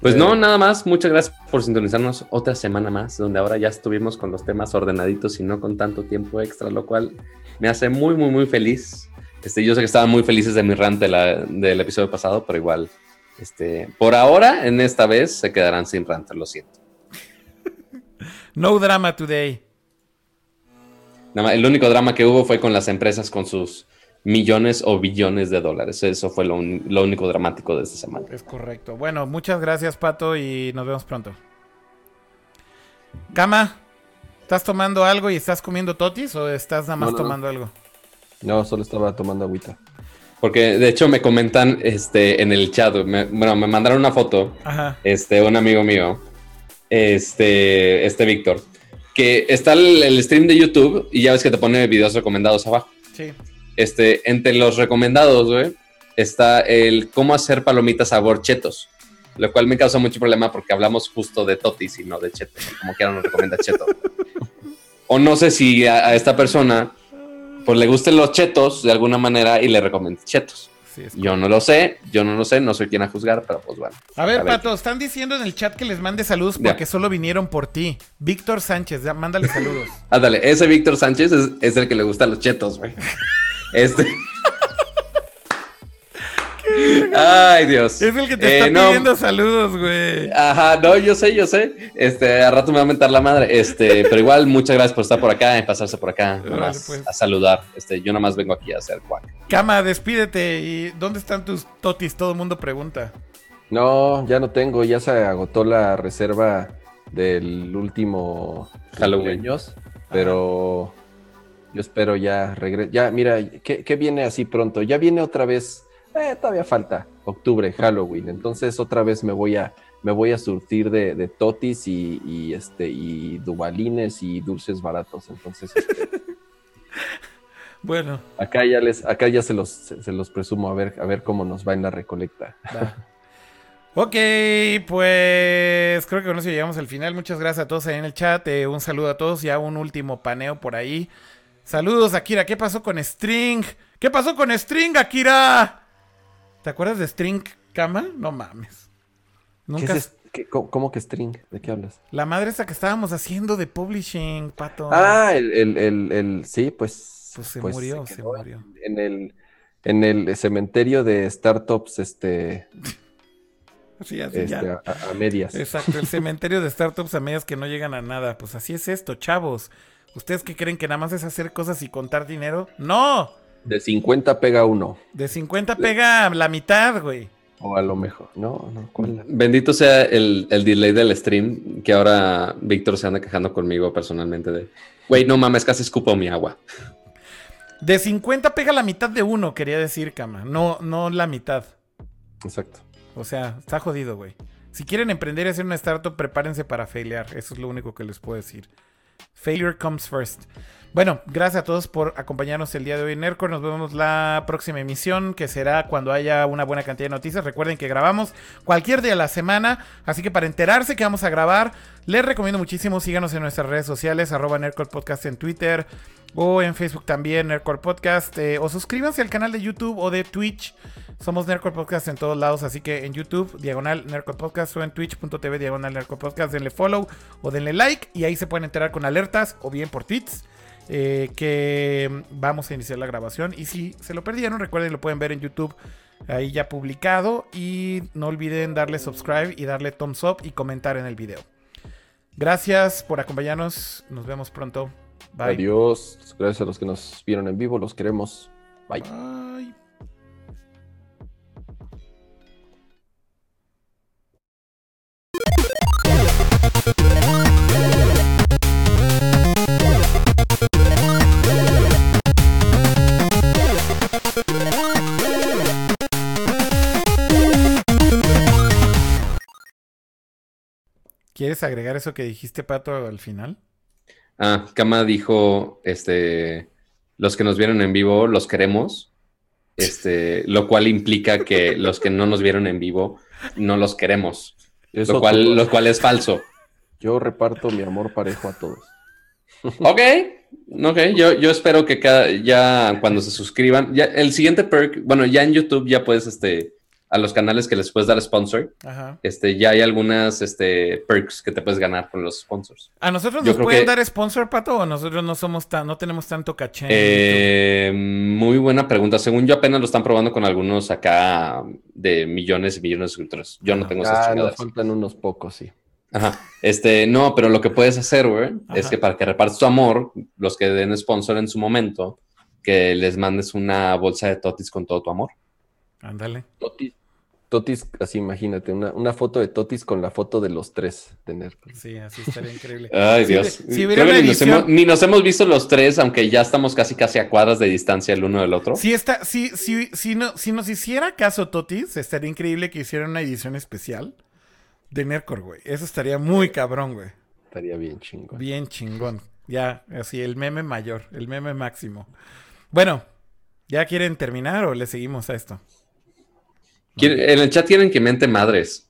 Pues no, nada más. Muchas gracias por sintonizarnos otra semana más, donde ahora ya estuvimos con los temas ordenaditos y no con tanto tiempo extra, lo cual me hace muy, muy, muy feliz. Este, yo sé que estaban muy felices de mi rant de la- del episodio pasado, pero igual, este, por ahora, en esta vez, se quedarán sin rant, lo siento. No drama today. Nada más, el único drama que hubo fue con las empresas con sus millones o billones de dólares. Eso fue lo, un- lo único dramático de esta semana. Es correcto. Bueno, muchas gracias, Pato, y nos vemos pronto. Cama, ¿estás tomando algo y estás comiendo totis o estás nada más No, no, no. tomando algo? No, solo estaba tomando agüita. Porque de hecho me comentan este, en el chat, me- bueno, me mandaron una foto, Ajá. este, un amigo mío, este, este Víctor, que está el, el stream de YouTube y ya ves que te pone videos recomendados abajo. Sí. Este, entre los recomendados, güey, está el cómo hacer palomitas sabor chetos, lo cual me causa mucho problema porque hablamos justo de totis y no de chetos, como quiera nos recomienda cheto. [laughs] o no sé si a, a esta persona pues le gusten los chetos de alguna manera y le recomienda chetos. sí, Yo no lo sé, yo no lo sé, no soy quien a juzgar, pero pues bueno. A ver, A ver. Pato, están diciendo en el chat que les mande saludos Ya. porque solo vinieron por ti. Víctor Sánchez, ya, mándale saludos. [laughs] Ándale, ese Víctor Sánchez es, es el que le gustan los chetos, güey. [laughs] Este. Ay, Dios. es el que te Eh, está no, pidiendo saludos, güey. Ajá, no, yo sé, yo sé. Este, a rato me va a mentar la madre. Este, pero igual, muchas gracias por estar por acá, en pasarse por acá, Órale, nomás pues. a saludar. Este, yo nomás vengo aquí a hacer cuac. Cama, despídete. ¿Y dónde están tus totis? Todo el mundo pregunta. No, ya no tengo, ya se agotó la reserva del último Halloween. pero yo espero ya regresar. Ya, mira, ¿qué, qué viene así pronto? Ya viene otra vez, eh, todavía falta, octubre, Halloween, entonces otra vez me voy a, me voy a surtir de, de totis y, y, este, y dubalines y dulces baratos, entonces este, [laughs] Bueno, acá ya les, acá ya se los, se, se los presumo a ver, a ver cómo nos va en la recolecta. va. Ok, pues creo que con eso llegamos al final. Muchas gracias a todos ahí en el chat. eh, un saludo a todos. Ya un último paneo por ahí. Saludos, Akira. ¿Qué pasó con String? ¿Qué pasó con String, Akira? ¿Te acuerdas de String Cama? No mames. ¿Qué Nunca. es- qué- cómo, que string? ¿De qué hablas? La madre esa que estábamos haciendo de publishing, pato. Ah, el, el, el, el- sí, pues. Pues se murió, se murió. En el, en el cementerio de startups, este, [laughs] Sí, así este, ya. a, a medias. Exacto, el [laughs] cementerio de startups a medias que no llegan a nada. Pues así es esto, chavos. ¿Ustedes qué creen que nada más es hacer cosas y contar dinero? ¡No! De 50 pega uno. De 50 pega la mitad, güey. O a lo mejor. No, no, ¿cuál? Bendito sea el, el delay del stream, que ahora Víctor se anda quejando conmigo personalmente de, güey, no mames, casi escupo mi agua. De 50 pega la mitad de uno, quería decir, cama. No, no la mitad. Exacto. O sea, está jodido, güey. Si quieren emprender y hacer una startup, prepárense para failear. Eso es lo único que les puedo decir. Failure comes first. Bueno, gracias a todos por acompañarnos el día de hoy en Nerdcore. Nos vemos la próxima emisión, que será cuando haya una buena cantidad de noticias. Recuerden que grabamos cualquier día de la semana, así que para enterarse que vamos a grabar, les recomiendo muchísimo, síganos en nuestras redes sociales, arroba Nerdcore Podcast en Twitter o en Facebook también, Nerdcore Podcast, eh, o suscríbanse al canal de YouTube o de Twitch. Somos Nerdcore Podcast en todos lados, así que en YouTube, diagonal Nerdcore Podcast, o en twitch.tv, diagonal Nerdcore Podcast, denle follow o denle like y ahí se pueden enterar con alertas o bien por tweets eh, que vamos a iniciar la grabación. Y si se lo perdieron, recuerden, lo pueden ver en YouTube ahí ya publicado. Y no olviden darle subscribe y darle thumbs up y comentar en el video. Gracias por acompañarnos. Nos vemos pronto. Bye. Adiós. Gracias a los que nos vieron en vivo. Los queremos. Bye. Bye. ¿Quieres agregar eso que dijiste, Pato, al final? Ah, Kama dijo, este, los que nos vieron en vivo los queremos, este, [laughs] lo cual implica que los que no nos vieron en vivo no los queremos, Eso lo cual, lo cual es falso. Yo reparto mi amor parejo a todos. [laughs] Ok, ok, yo, yo espero que cada, ya cuando se suscriban, ya el siguiente perk, bueno, ya en YouTube ya puedes, este, a los canales que les puedes dar sponsor, Ajá. este, ya hay algunas, este, perks que te puedes ganar con los sponsors. ¿A nosotros Yo nos pueden que- dar sponsor, Pato? ¿O nosotros no somos tan, no tenemos tanto caché? Eh, muy buena pregunta. Según yo apenas lo están probando con algunos acá de millones y millones de suscriptores. Yo no tengo esas Ah, chingadas. faltan unos pocos, sí. Ajá. Este, no, pero lo que puedes hacer, güey, es que para que repartas tu amor, los que den sponsor en su momento, que les mandes una bolsa de totis con todo tu amor. Ándale. Totis, Totis, así imagínate, una, una foto de Totis con la foto de los tres de Nerdcore. Sí, así estaría increíble. [laughs] Ay, Dios. si hubiera una ni, nos hemos, ni nos hemos visto los tres, aunque ya estamos casi casi a cuadras de distancia el uno del otro. Si, está, si, si, si, no, si nos hiciera caso Totis, estaría increíble que hicieran una edición especial de Nerdcore, güey. Eso estaría muy cabrón, güey. Estaría bien chingón. Bien chingón. Ya, así, el meme mayor, el meme máximo. Bueno, ¿ya quieren terminar o le seguimos a esto? En el chat quieren que mente madres.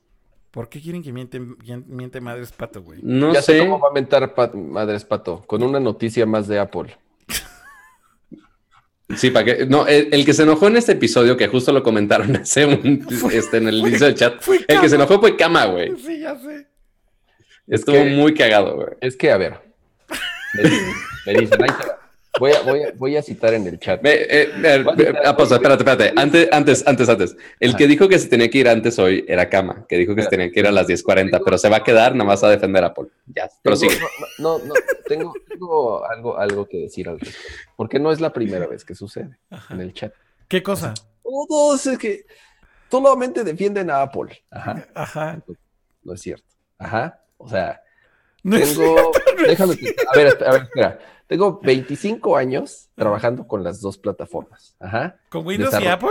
¿Por qué quieren que miente, miente madres pato, güey? No ya sé sé. cómo va a mentar pa- Madres Pato, con una noticia más de Apple. [laughs] Sí, para que. No, el, el que se enojó en este episodio, que justo lo comentaron [laughs] hace un, este, en el inicio del chat, fue el que se enojó fue Kama, güey. Sí, ya sé. Estuvo que- muy cagado, güey. Es que, a ver, me dicen, me dicen, ahí te va. Voy a, voy, a, voy a citar en el chat. Ve, eh, pausa, espérate, espérate. Antes, antes, antes, antes. El que dijo que se tenía que ir antes hoy era Kama, que dijo que se tenía que ir a las 10.40, pero se va a quedar, nada más a defender a Apple. Ya, Tengo- prosigue. no, no, no, tengo, tengo algo, algo que decir al respecto. Porque no es la primera vez que sucede en el chat. ¿Qué cosa? Todos es que solamente defienden a Apple. Ajá. Ajá. No es cierto. Ajá. O sea, No es tengo. cierto, no es déjame. A ver, a ver, espera. Tengo 25 años trabajando con las dos plataformas. Ajá. ¿Con Windows y. Apple?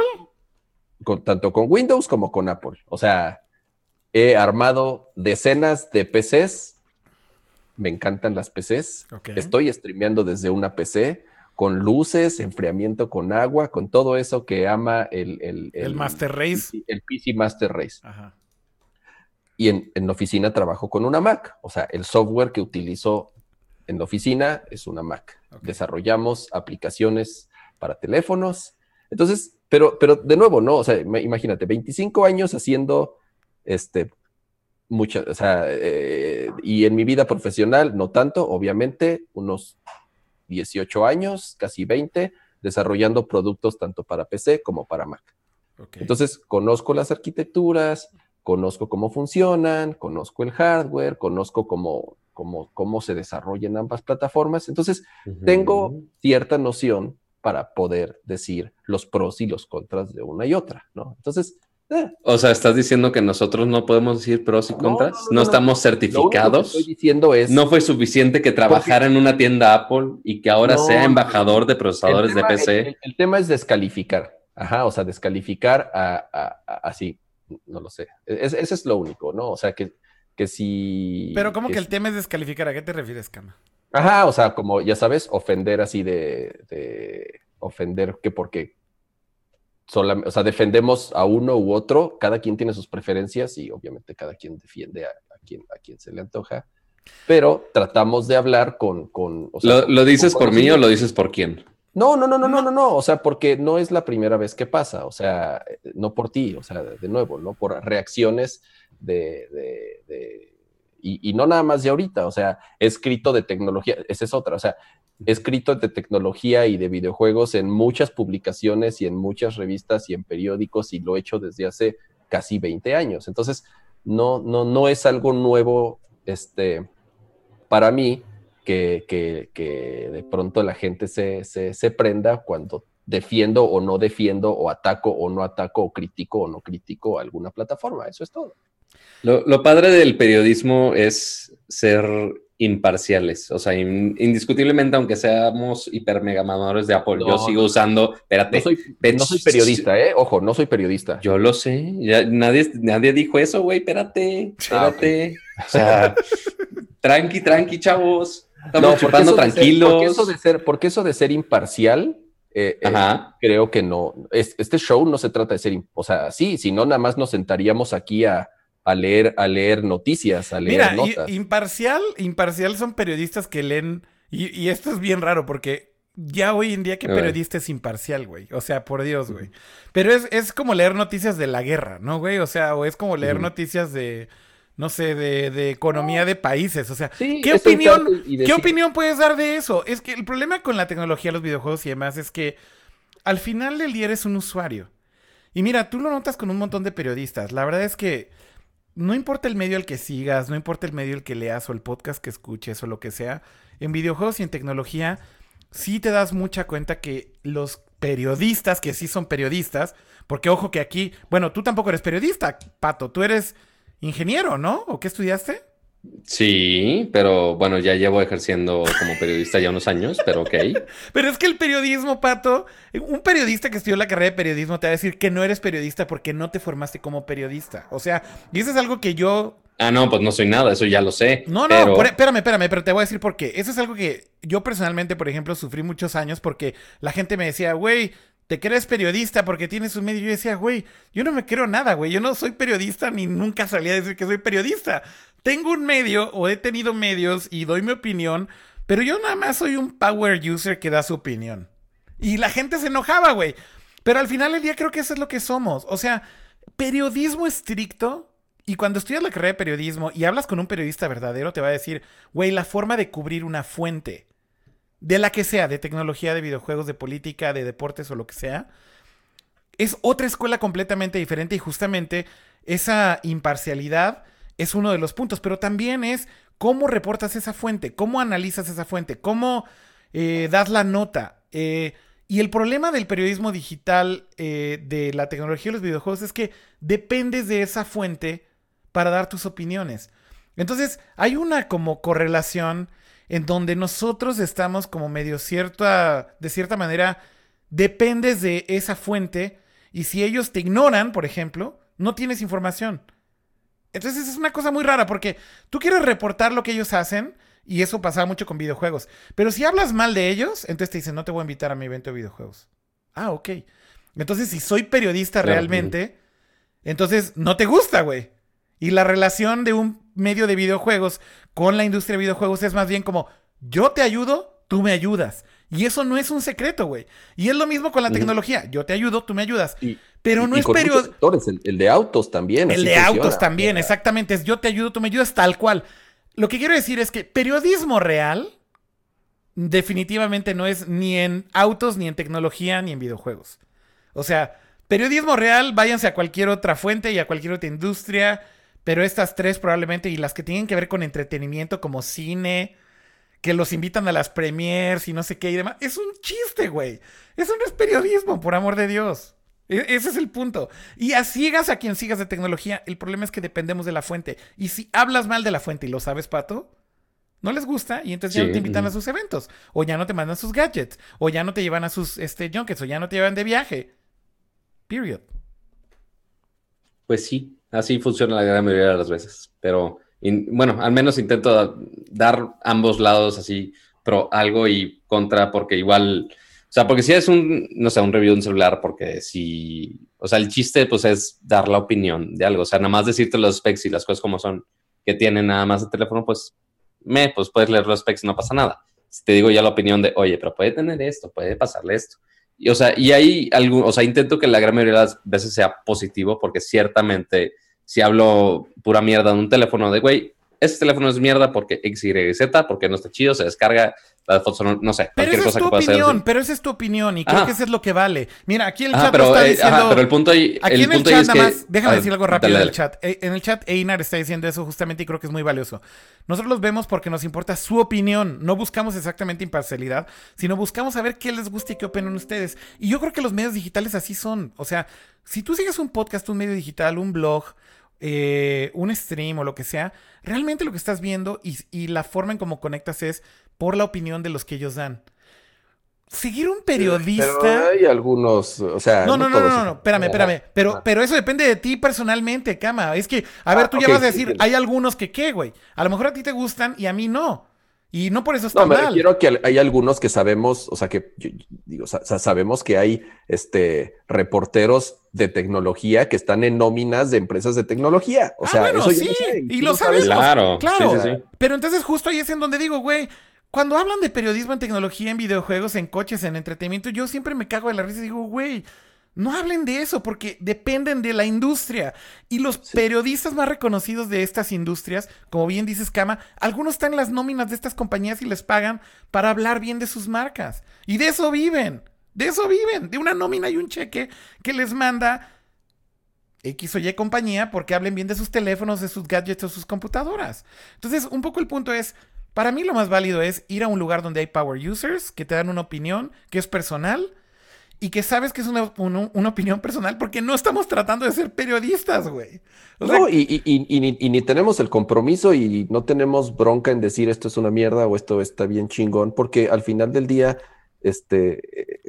Con, tanto con Windows como con Apple. O sea, he armado decenas de PCs. Me encantan las PCs. Estoy streameando desde una PC con luces, enfriamiento con agua, con todo eso que ama el, el, El Master Race. PC el PC Master Race. Ajá. Y en, en la oficina trabajo con una Mac. O sea, el software que utilizo en la oficina es una Mac. Desarrollamos aplicaciones para teléfonos. Entonces, pero, pero de nuevo, ¿no? O sea, ima- imagínate, 25 años haciendo este muchas, o sea, eh, y en mi vida profesional, no tanto, obviamente, unos 18 años, casi 20, desarrollando productos tanto para PC como para Mac. Entonces, conozco las arquitecturas, conozco cómo funcionan, conozco el hardware, conozco cómo, cómo, cómo se desarrollan ambas plataformas. Entonces, tengo cierta noción para poder decir los pros y los contras de una y otra, ¿no? Entonces, eh, O sea, ¿estás diciendo que nosotros no podemos decir pros y contras? no, ¿No, no, no, estamos lo único que certificados? estoy diciendo es... ¿No fue suficiente que trabajara en una tienda Apple y que ahora sea embajador de procesadores tema, de PC? el- el- el tema es descalificar. Ajá, o sea, descalificar a, así, no lo sé. Es- ese es lo único, ¿no? O sea, que, que si... Pero como que el si- tema es descalificar, ¿a qué te refieres, Cama? Ajá, o sea, como ya sabes, ofender así de, de ofender que porque solam- o sea, defendemos a uno u otro, cada quien tiene sus preferencias y obviamente cada quien defiende a, a quien, a quien se le antoja, pero tratamos de hablar con... con o sea, ¿Lo, dices con por mí o lo dices por quién? No, no, no, no, no, no, no, o sea, porque no es la primera vez que pasa, o sea, no por ti, o sea, de nuevo, no por reacciones de, de- de- y, y no nada más de ahorita, o sea, he escrito de tecnología, esa es otra, o sea, he escrito de tecnología y de videojuegos en muchas publicaciones y en muchas revistas y en periódicos y lo he hecho desde hace casi 20 años, entonces, no, no, no es algo nuevo, este, para mí, que, que- que de pronto la gente se, se, se prenda cuando defiendo o no defiendo, o ataco o no ataco, o critico o no critico alguna plataforma. Eso es todo. Lo, lo padre del periodismo es ser imparciales. O sea, in- indiscutiblemente, aunque seamos hiper mega mamadores de Apple, yo sigo usando. Espérate, No soy, no soy periodista, ¿eh? Ojo, no soy periodista. Yo lo sé. Ya, nadie, nadie dijo eso, güey. Espérate, Ah, espérate. O sea, [laughs] tranqui, tranqui, chavos. Estamos No, porque chupando eso de ser- tranquilos. porque eso de ser, porque eso de ser imparcial, eh, eh, Ajá. creo que no. Es- este show no se trata de ser, o sea, sí, si no, nada más nos sentaríamos aquí a, a leer, a leer noticias, a leer Mira, notas. imparcial, imparcial son periodistas que leen, y, y esto es bien raro porque ya hoy en día que periodista es imparcial, güey. O sea, por Dios, güey. Pero es, es como leer noticias de la guerra, ¿no, güey? O sea, o es como leer noticias de, no sé, de, de economía de países. O sea, Sí, ¿qué opinión, ¿qué opinión puedes dar de eso? Es que el problema con la tecnología, los videojuegos y demás es que al final del día eres un usuario. Y mira, tú lo notas con un montón de periodistas. La verdad es que no importa el medio al que sigas, no importa el medio al que leas o el podcast que escuches o lo que sea, en videojuegos y en tecnología sí te das mucha cuenta que los periodistas, que sí son periodistas, porque ojo que aquí, bueno, tú tampoco eres periodista, Pato, tú eres ingeniero, ¿no? ¿O qué estudiaste? Sí, pero bueno, ya llevo ejerciendo como periodista ya unos años, pero ok. [laughs] Pero es que el periodismo, Pato, un periodista que estudió la carrera de periodismo te va a decir que no eres periodista porque no te formaste como periodista. O sea, y eso es algo que yo Ah, no, pues no soy nada, eso ya lo sé. No, no, pero- por- espérame, espérame, pero te voy a decir por qué. Eso es algo que yo personalmente, por ejemplo, sufrí muchos años porque la gente me decía, güey, te crees periodista porque tienes un medio. Yo decía, güey, yo no me creo nada, güey. Yo no soy periodista ni nunca salí a decir que soy periodista. Tengo un medio o he tenido medios y doy mi opinión, pero yo nada más soy un power user que da su opinión. Y la gente se enojaba, güey. Pero al final del día creo que eso es lo que somos. O sea, periodismo estricto. Y cuando estudias la carrera de periodismo y hablas con un periodista verdadero, te va a decir, güey, la forma de cubrir una fuente, de la que sea, de tecnología, de videojuegos, de política, de deportes o lo que sea, es otra escuela completamente diferente y justamente esa imparcialidad es uno de los puntos, pero también es cómo reportas esa fuente, cómo analizas esa fuente, cómo eh, das la nota. eh, y el problema del periodismo digital, eh, de la tecnología y los videojuegos, es que dependes de esa fuente para dar tus opiniones. Entonces, hay una como correlación en donde nosotros estamos como medio cierta, de cierta manera, dependes de esa fuente y si ellos te ignoran, por ejemplo, no tienes información. Entonces es una cosa muy rara porque tú quieres reportar lo que ellos hacen y eso pasaba mucho con videojuegos. Pero si hablas mal de ellos, entonces te dicen, no te voy a invitar a mi evento de videojuegos. Ah, ok. Entonces si soy periodista Claro, realmente, entonces no te gusta, güey. Y la relación de un medio de videojuegos con la industria de videojuegos es más bien como, yo te ayudo, tú me ayudas. Y eso no es un secreto, güey. Y es lo mismo con la tecnología. Yo te ayudo, tú me ayudas. Y- Pero no y es periodismo. sectores, el, el de autos también. El de funciona. autos también, exactamente. Es yo te ayudo, tú me ayudas, tal cual. Lo que quiero decir es que periodismo real definitivamente no es ni en autos, ni en tecnología, ni en videojuegos. O sea, periodismo real, váyanse a cualquier otra fuente y a cualquier otra industria, pero estas tres probablemente, y las que tienen que ver con entretenimiento como cine, que los invitan a las premiers y no sé qué y demás, es un chiste, güey. Eso no es periodismo, por amor de Dios. E- Ese es el punto. Y a ciegas a quien sigas de tecnología, el problema es que dependemos de la fuente. Y si hablas mal de la fuente y lo sabes, Pato, no les gusta y entonces ya no te invitan a sus eventos. O ya no te mandan sus gadgets. O ya no te llevan a sus este, junkets. O ya no te llevan de viaje. Period. Pues sí, así funciona la gran mayoría de las veces. Pero in- bueno, al menos intento dar ambos lados así, pro algo y contra, porque igual, o sea, porque si es un, no sé, un review de un celular, porque si, o sea, el chiste pues es dar la opinión de algo, o sea, nada más decirte los specs y las cosas como son que tiene nada más el teléfono, pues me, pues puedes leer los specs, no pasa nada. Si te digo ya la opinión de, oye, pero puede tener esto, puede pasarle esto. Y, o sea, y hay algún, o sea, intento que la gran mayoría de las veces sea positivo, porque ciertamente si hablo pura mierda en un teléfono de, güey, este teléfono es mierda porque X, Y, Z, porque no está chido, se descarga, las fotos no, no sé, Pero cualquier esa es cosa tu que pueda hacer. opinión, pero esa es tu opinión y creo Ajá. que eso es lo que vale. Mira, aquí el Ajá, chat pero, está eh, diciendo. ajá, pero el punto ahí, Aquí el en el punto chat es nada que- más, déjame decir algo rápido dale, en el chat. Eh, En el chat Einar está diciendo eso justamente y creo que es muy valioso. Nosotros los vemos porque nos importa su opinión. No buscamos exactamente imparcialidad, sino buscamos saber qué les gusta y qué opinan ustedes. Y yo creo que los medios digitales así son. O sea, si tú sigues un podcast, un medio digital, un blog, eh, un stream o lo que sea, realmente lo que estás viendo y, y la forma en cómo conectas es por la opinión de los que ellos dan. Seguir un periodista... Pero hay algunos, o sea. No, no, no, no, no, no, espérame, espérame. Pero, pero eso depende de ti personalmente, Cama. Es que, a ver, Ah, tú ya vas a decir, hay algunos que qué, güey. A lo mejor a ti te gustan y a mí no. Y no por eso está No, me mal. refiero a que hay algunos que sabemos, o sea, que yo- yo digo, sa- sa- sabemos que hay este reporteros de tecnología que están en nóminas de empresas de tecnología. O Ah, sea, bueno, eso sí, sé, y lo sabes. Claro, Claro. sí, sí, sí. Pero entonces justo ahí es en donde digo, güey, cuando hablan de periodismo en tecnología, en videojuegos, en coches, en entretenimiento, yo siempre me cago de la risa y digo, güey, no hablen de eso porque dependen de la industria. Y los periodistas más reconocidos de estas industrias, como bien dices, Kama, algunos están en las nóminas de estas compañías y les pagan para hablar bien de sus marcas. Y de eso viven. De eso viven. De una nómina y un cheque que les manda X o Y compañía porque hablen bien de sus teléfonos, de sus gadgets o sus computadoras. Entonces, un poco el punto es, para mí lo más válido es ir a un lugar donde hay power users que te dan una opinión que es personal y que sabes que es una, una- opinión personal porque no estamos tratando de ser periodistas, güey. No, y, y- y- y ni, tenemos el compromiso y no tenemos bronca en decir esto es una mierda o esto está bien chingón, porque al final del día, este,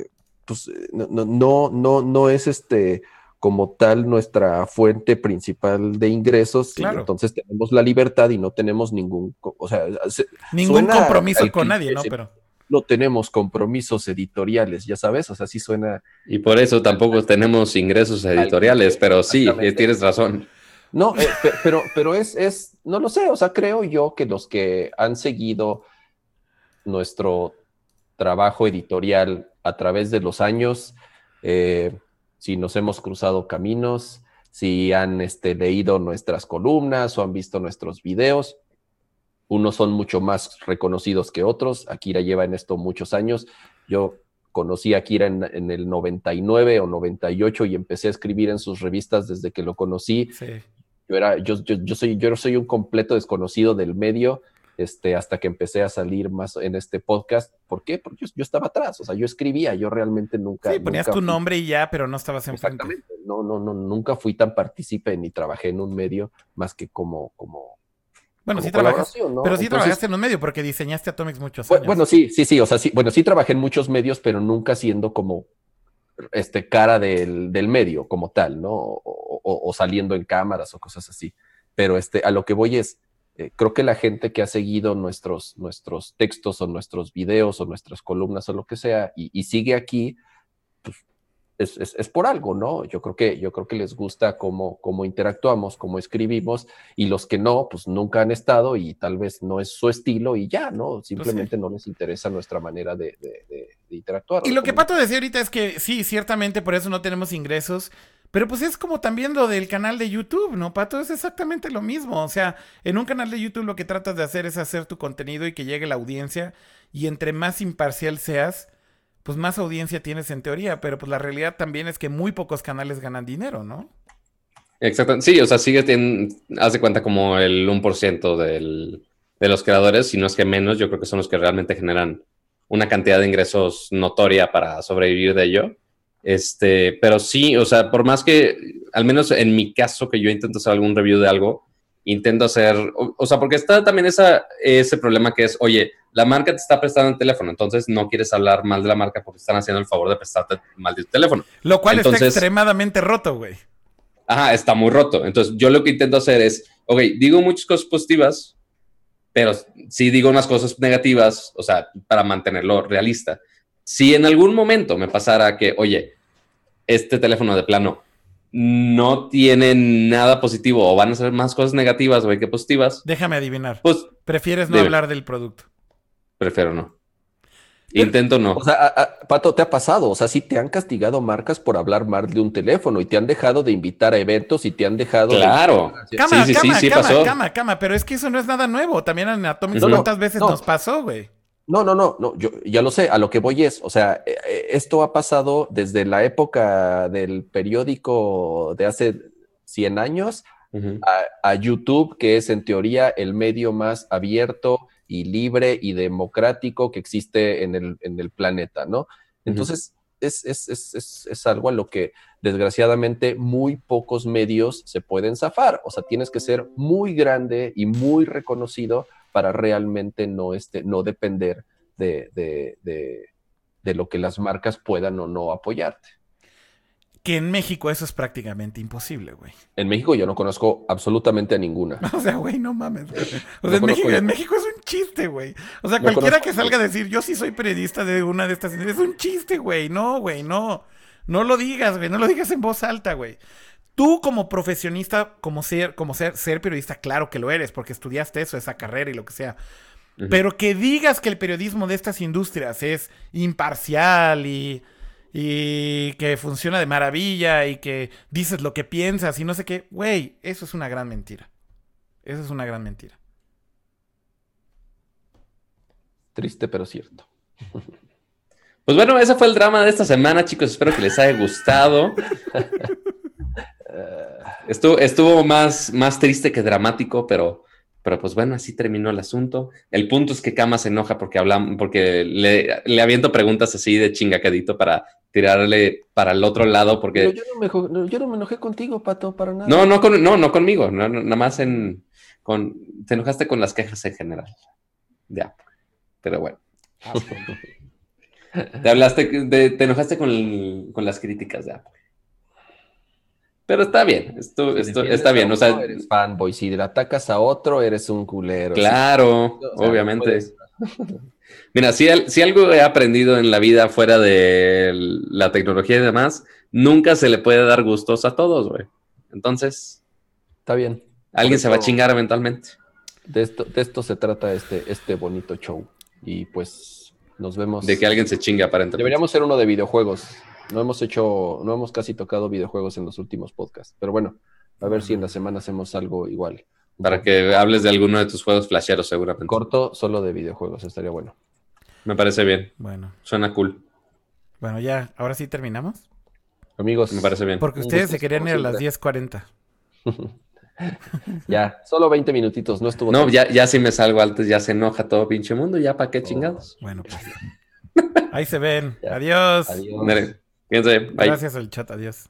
eh, pues eh, no, no, no, no es este como tal nuestra fuente principal de ingresos, y entonces tenemos la libertad y no tenemos ningún, o sea, se- ningún compromiso con nadie, ¿no? Pero no tenemos compromisos editoriales, ya sabes, o sea, sí suena, Y por eso tampoco tenemos ingresos editoriales, pero sí, eh, tienes razón. No, eh, pe- pero, pero es, es, no lo sé, o sea, creo yo que los que han seguido nuestro trabajo editorial a través de los años, eh, si nos hemos cruzado caminos, si han este, leído nuestras columnas o han visto nuestros videos, unos son mucho más reconocidos que otros. Akira lleva en esto muchos años. Yo conocí a Akira en, en el 99 o 98 y empecé a escribir en sus revistas desde que lo conocí sí. yo era, yo, yo, yo soy, yo soy un completo desconocido del medio, este, hasta que empecé a salir más en este podcast. ¿Por qué? Porque yo, yo estaba atrás, o sea, yo escribía, yo realmente nunca. Sí, ponías nunca tu fui- nombre y ya, pero no estabas enfrente. Exactamente. No, no, no, nunca fui tan partícipe ni trabajé en un medio más que como, como. Bueno, sí trabajas, colaboración, ¿no? pero sí Entonces, trabajaste en un medio porque diseñaste Atomics muchos años. Bueno, sí, sí, sí, o sea, sí, bueno, sí trabajé en muchos medios, pero nunca siendo como este cara del, del medio como tal, ¿no? O, o- o saliendo en cámaras o cosas así. Pero este, a lo que voy es, eh, creo que la gente que ha seguido nuestros, nuestros textos o nuestros videos o nuestras columnas o lo que sea y, y sigue aquí, pues es, es- es por algo, ¿no? Yo creo que, yo creo que les gusta cómo, cómo interactuamos, cómo escribimos, y los que no, pues nunca han estado y tal vez no es su estilo y ya, ¿no? Simplemente no les interesa nuestra manera de, de- de- de interactuar. Y lo que. Pato decía ahorita es que sí, ciertamente por eso no tenemos ingresos. Pero pues es como también lo del canal de YouTube, ¿no, Pato? Es exactamente lo mismo. O sea, en un canal de YouTube lo que tratas de hacer es hacer tu contenido y que llegue la audiencia. Y entre más imparcial seas, pues más audiencia tienes en teoría. Pero pues la realidad también es que muy pocos canales ganan dinero, ¿no? Exacto. Sí, o sea, sigue teniendo, haz de cuenta como el 1% del, de los creadores, si no es que menos, yo creo que son los que realmente generan una cantidad de ingresos notoria para sobrevivir de ello. Este, pero sí, o sea, por más que, al menos en mi caso, que yo intento hacer algún review de algo, intento hacer, o, o sea, porque está también esa, ese problema que es, oye, la marca te está prestando el teléfono, entonces no quieres hablar mal de la marca porque están haciendo el favor de prestarte mal de tu teléfono. Lo cual está Entonces- extremadamente roto, güey. Ajá, está muy roto. Entonces, yo lo que intento hacer es, ok, digo muchas cosas positivas, pero sí digo unas cosas negativas, o sea, para mantenerlo realista. Si en algún momento me pasara que, oye, este teléfono de plano no tiene nada positivo o van a ser más cosas negativas, güey, que positivas, Déjame adivinar. pues Prefieres no Dime. hablar del producto. prefiero no. Intento no. O sea, a- a- Pato, ¿te ha pasado? O sea, sí te han castigado marcas por hablar mal de un teléfono y te han dejado de invitar a eventos y te han dejado de- Claro. Cama, sí, sí, cama, sí, sí cama, pasó. cama, cama, pero es que eso no es nada nuevo. También en Atomics No, no, cuántas veces no. nos pasó, güey. No, no, no, no, yo ya lo sé, a lo que voy es, o sea, eh, eh, esto ha pasado desde la época del periódico de hace 100 años a, a YouTube, que es en teoría el medio más abierto y libre y democrático que existe en el, en el planeta, ¿no? Entonces, es, es, es, es, es algo a lo que desgraciadamente muy pocos medios se pueden zafar. O sea, tienes que ser muy grande y muy reconocido para realmente no, este, no depender de, de, de, de lo que las marcas puedan o no apoyarte. Que en México eso es prácticamente imposible, güey. En México yo no conozco absolutamente a ninguna. [laughs] O sea, güey, no mames. güey. O sea, No en, México, en México es un chiste, güey. O sea, No cualquiera conozco. que salga a decir, yo sí soy periodista de una de estas, es un chiste, güey. No, güey, no. No lo digas, güey. No lo digas en voz alta, güey. Tú como profesionista, como ser, como ser, ser periodista, claro que lo eres, porque estudiaste eso, esa carrera y lo que sea. Pero que digas que el periodismo de estas industrias es imparcial y, y que funciona de maravilla y que dices lo que piensas y no sé qué, güey, eso es una gran mentira. Eso es una gran mentira. Triste pero cierto. [laughs] Pues bueno, ese fue el drama de esta semana, chicos. Espero que les haya gustado. [laughs] Estuvo, estuvo más, más triste que dramático, pero, pero pues bueno, así terminó el asunto. El punto es que Kama se enoja porque hablamos, porque le, le aviento preguntas así de chingacadito para tirarle para el otro lado, Pero porque yo no, me, yo no me enojé contigo, Pato, para nada. no, no, con, no, no conmigo, no, no, nada más en con, te enojaste con las quejas en general. Ya, pero bueno. [laughs] Te hablaste, de- te enojaste con, el- con las críticas de Apple. Pero está bien, esto, Si esto defiendes está bien, o sea, eres fanboy. Si le atacas a otro, eres un culero. claro, Sí, o sea, no obviamente. [laughs] Mira, si, al- si algo he aprendido en la vida fuera de la tecnología y demás, nunca se le puede dar gustos a todos, güey. Entonces, Está bien. alguien se va a chingar eventualmente. De esto, de esto se trata este, este bonito show. Y pues nos vemos. De que alguien se chingue aparentemente. Deberíamos ser uno de videojuegos. No hemos hecho, no hemos casi tocado videojuegos en los últimos podcasts. Pero bueno, a ver si en la semana hacemos algo igual. Para que hables de alguno de tus juegos flasheros, seguramente. Corto, solo de videojuegos, estaría bueno. Me parece bien. Bueno, Suena cool. bueno, ya, ahora sí terminamos. Amigos, Me parece bien. Porque ustedes gusto, se querían ir a las siempre. 10.40. [laughs] ya, solo 20 minutitos, no estuvo No, ya, ya si me salgo antes, ya se enoja todo pinche mundo, ya para qué chingados. Bueno, pues. [laughs] Ahí se ven. Ya. Adiós. Adiós. Gracias al chat, adiós.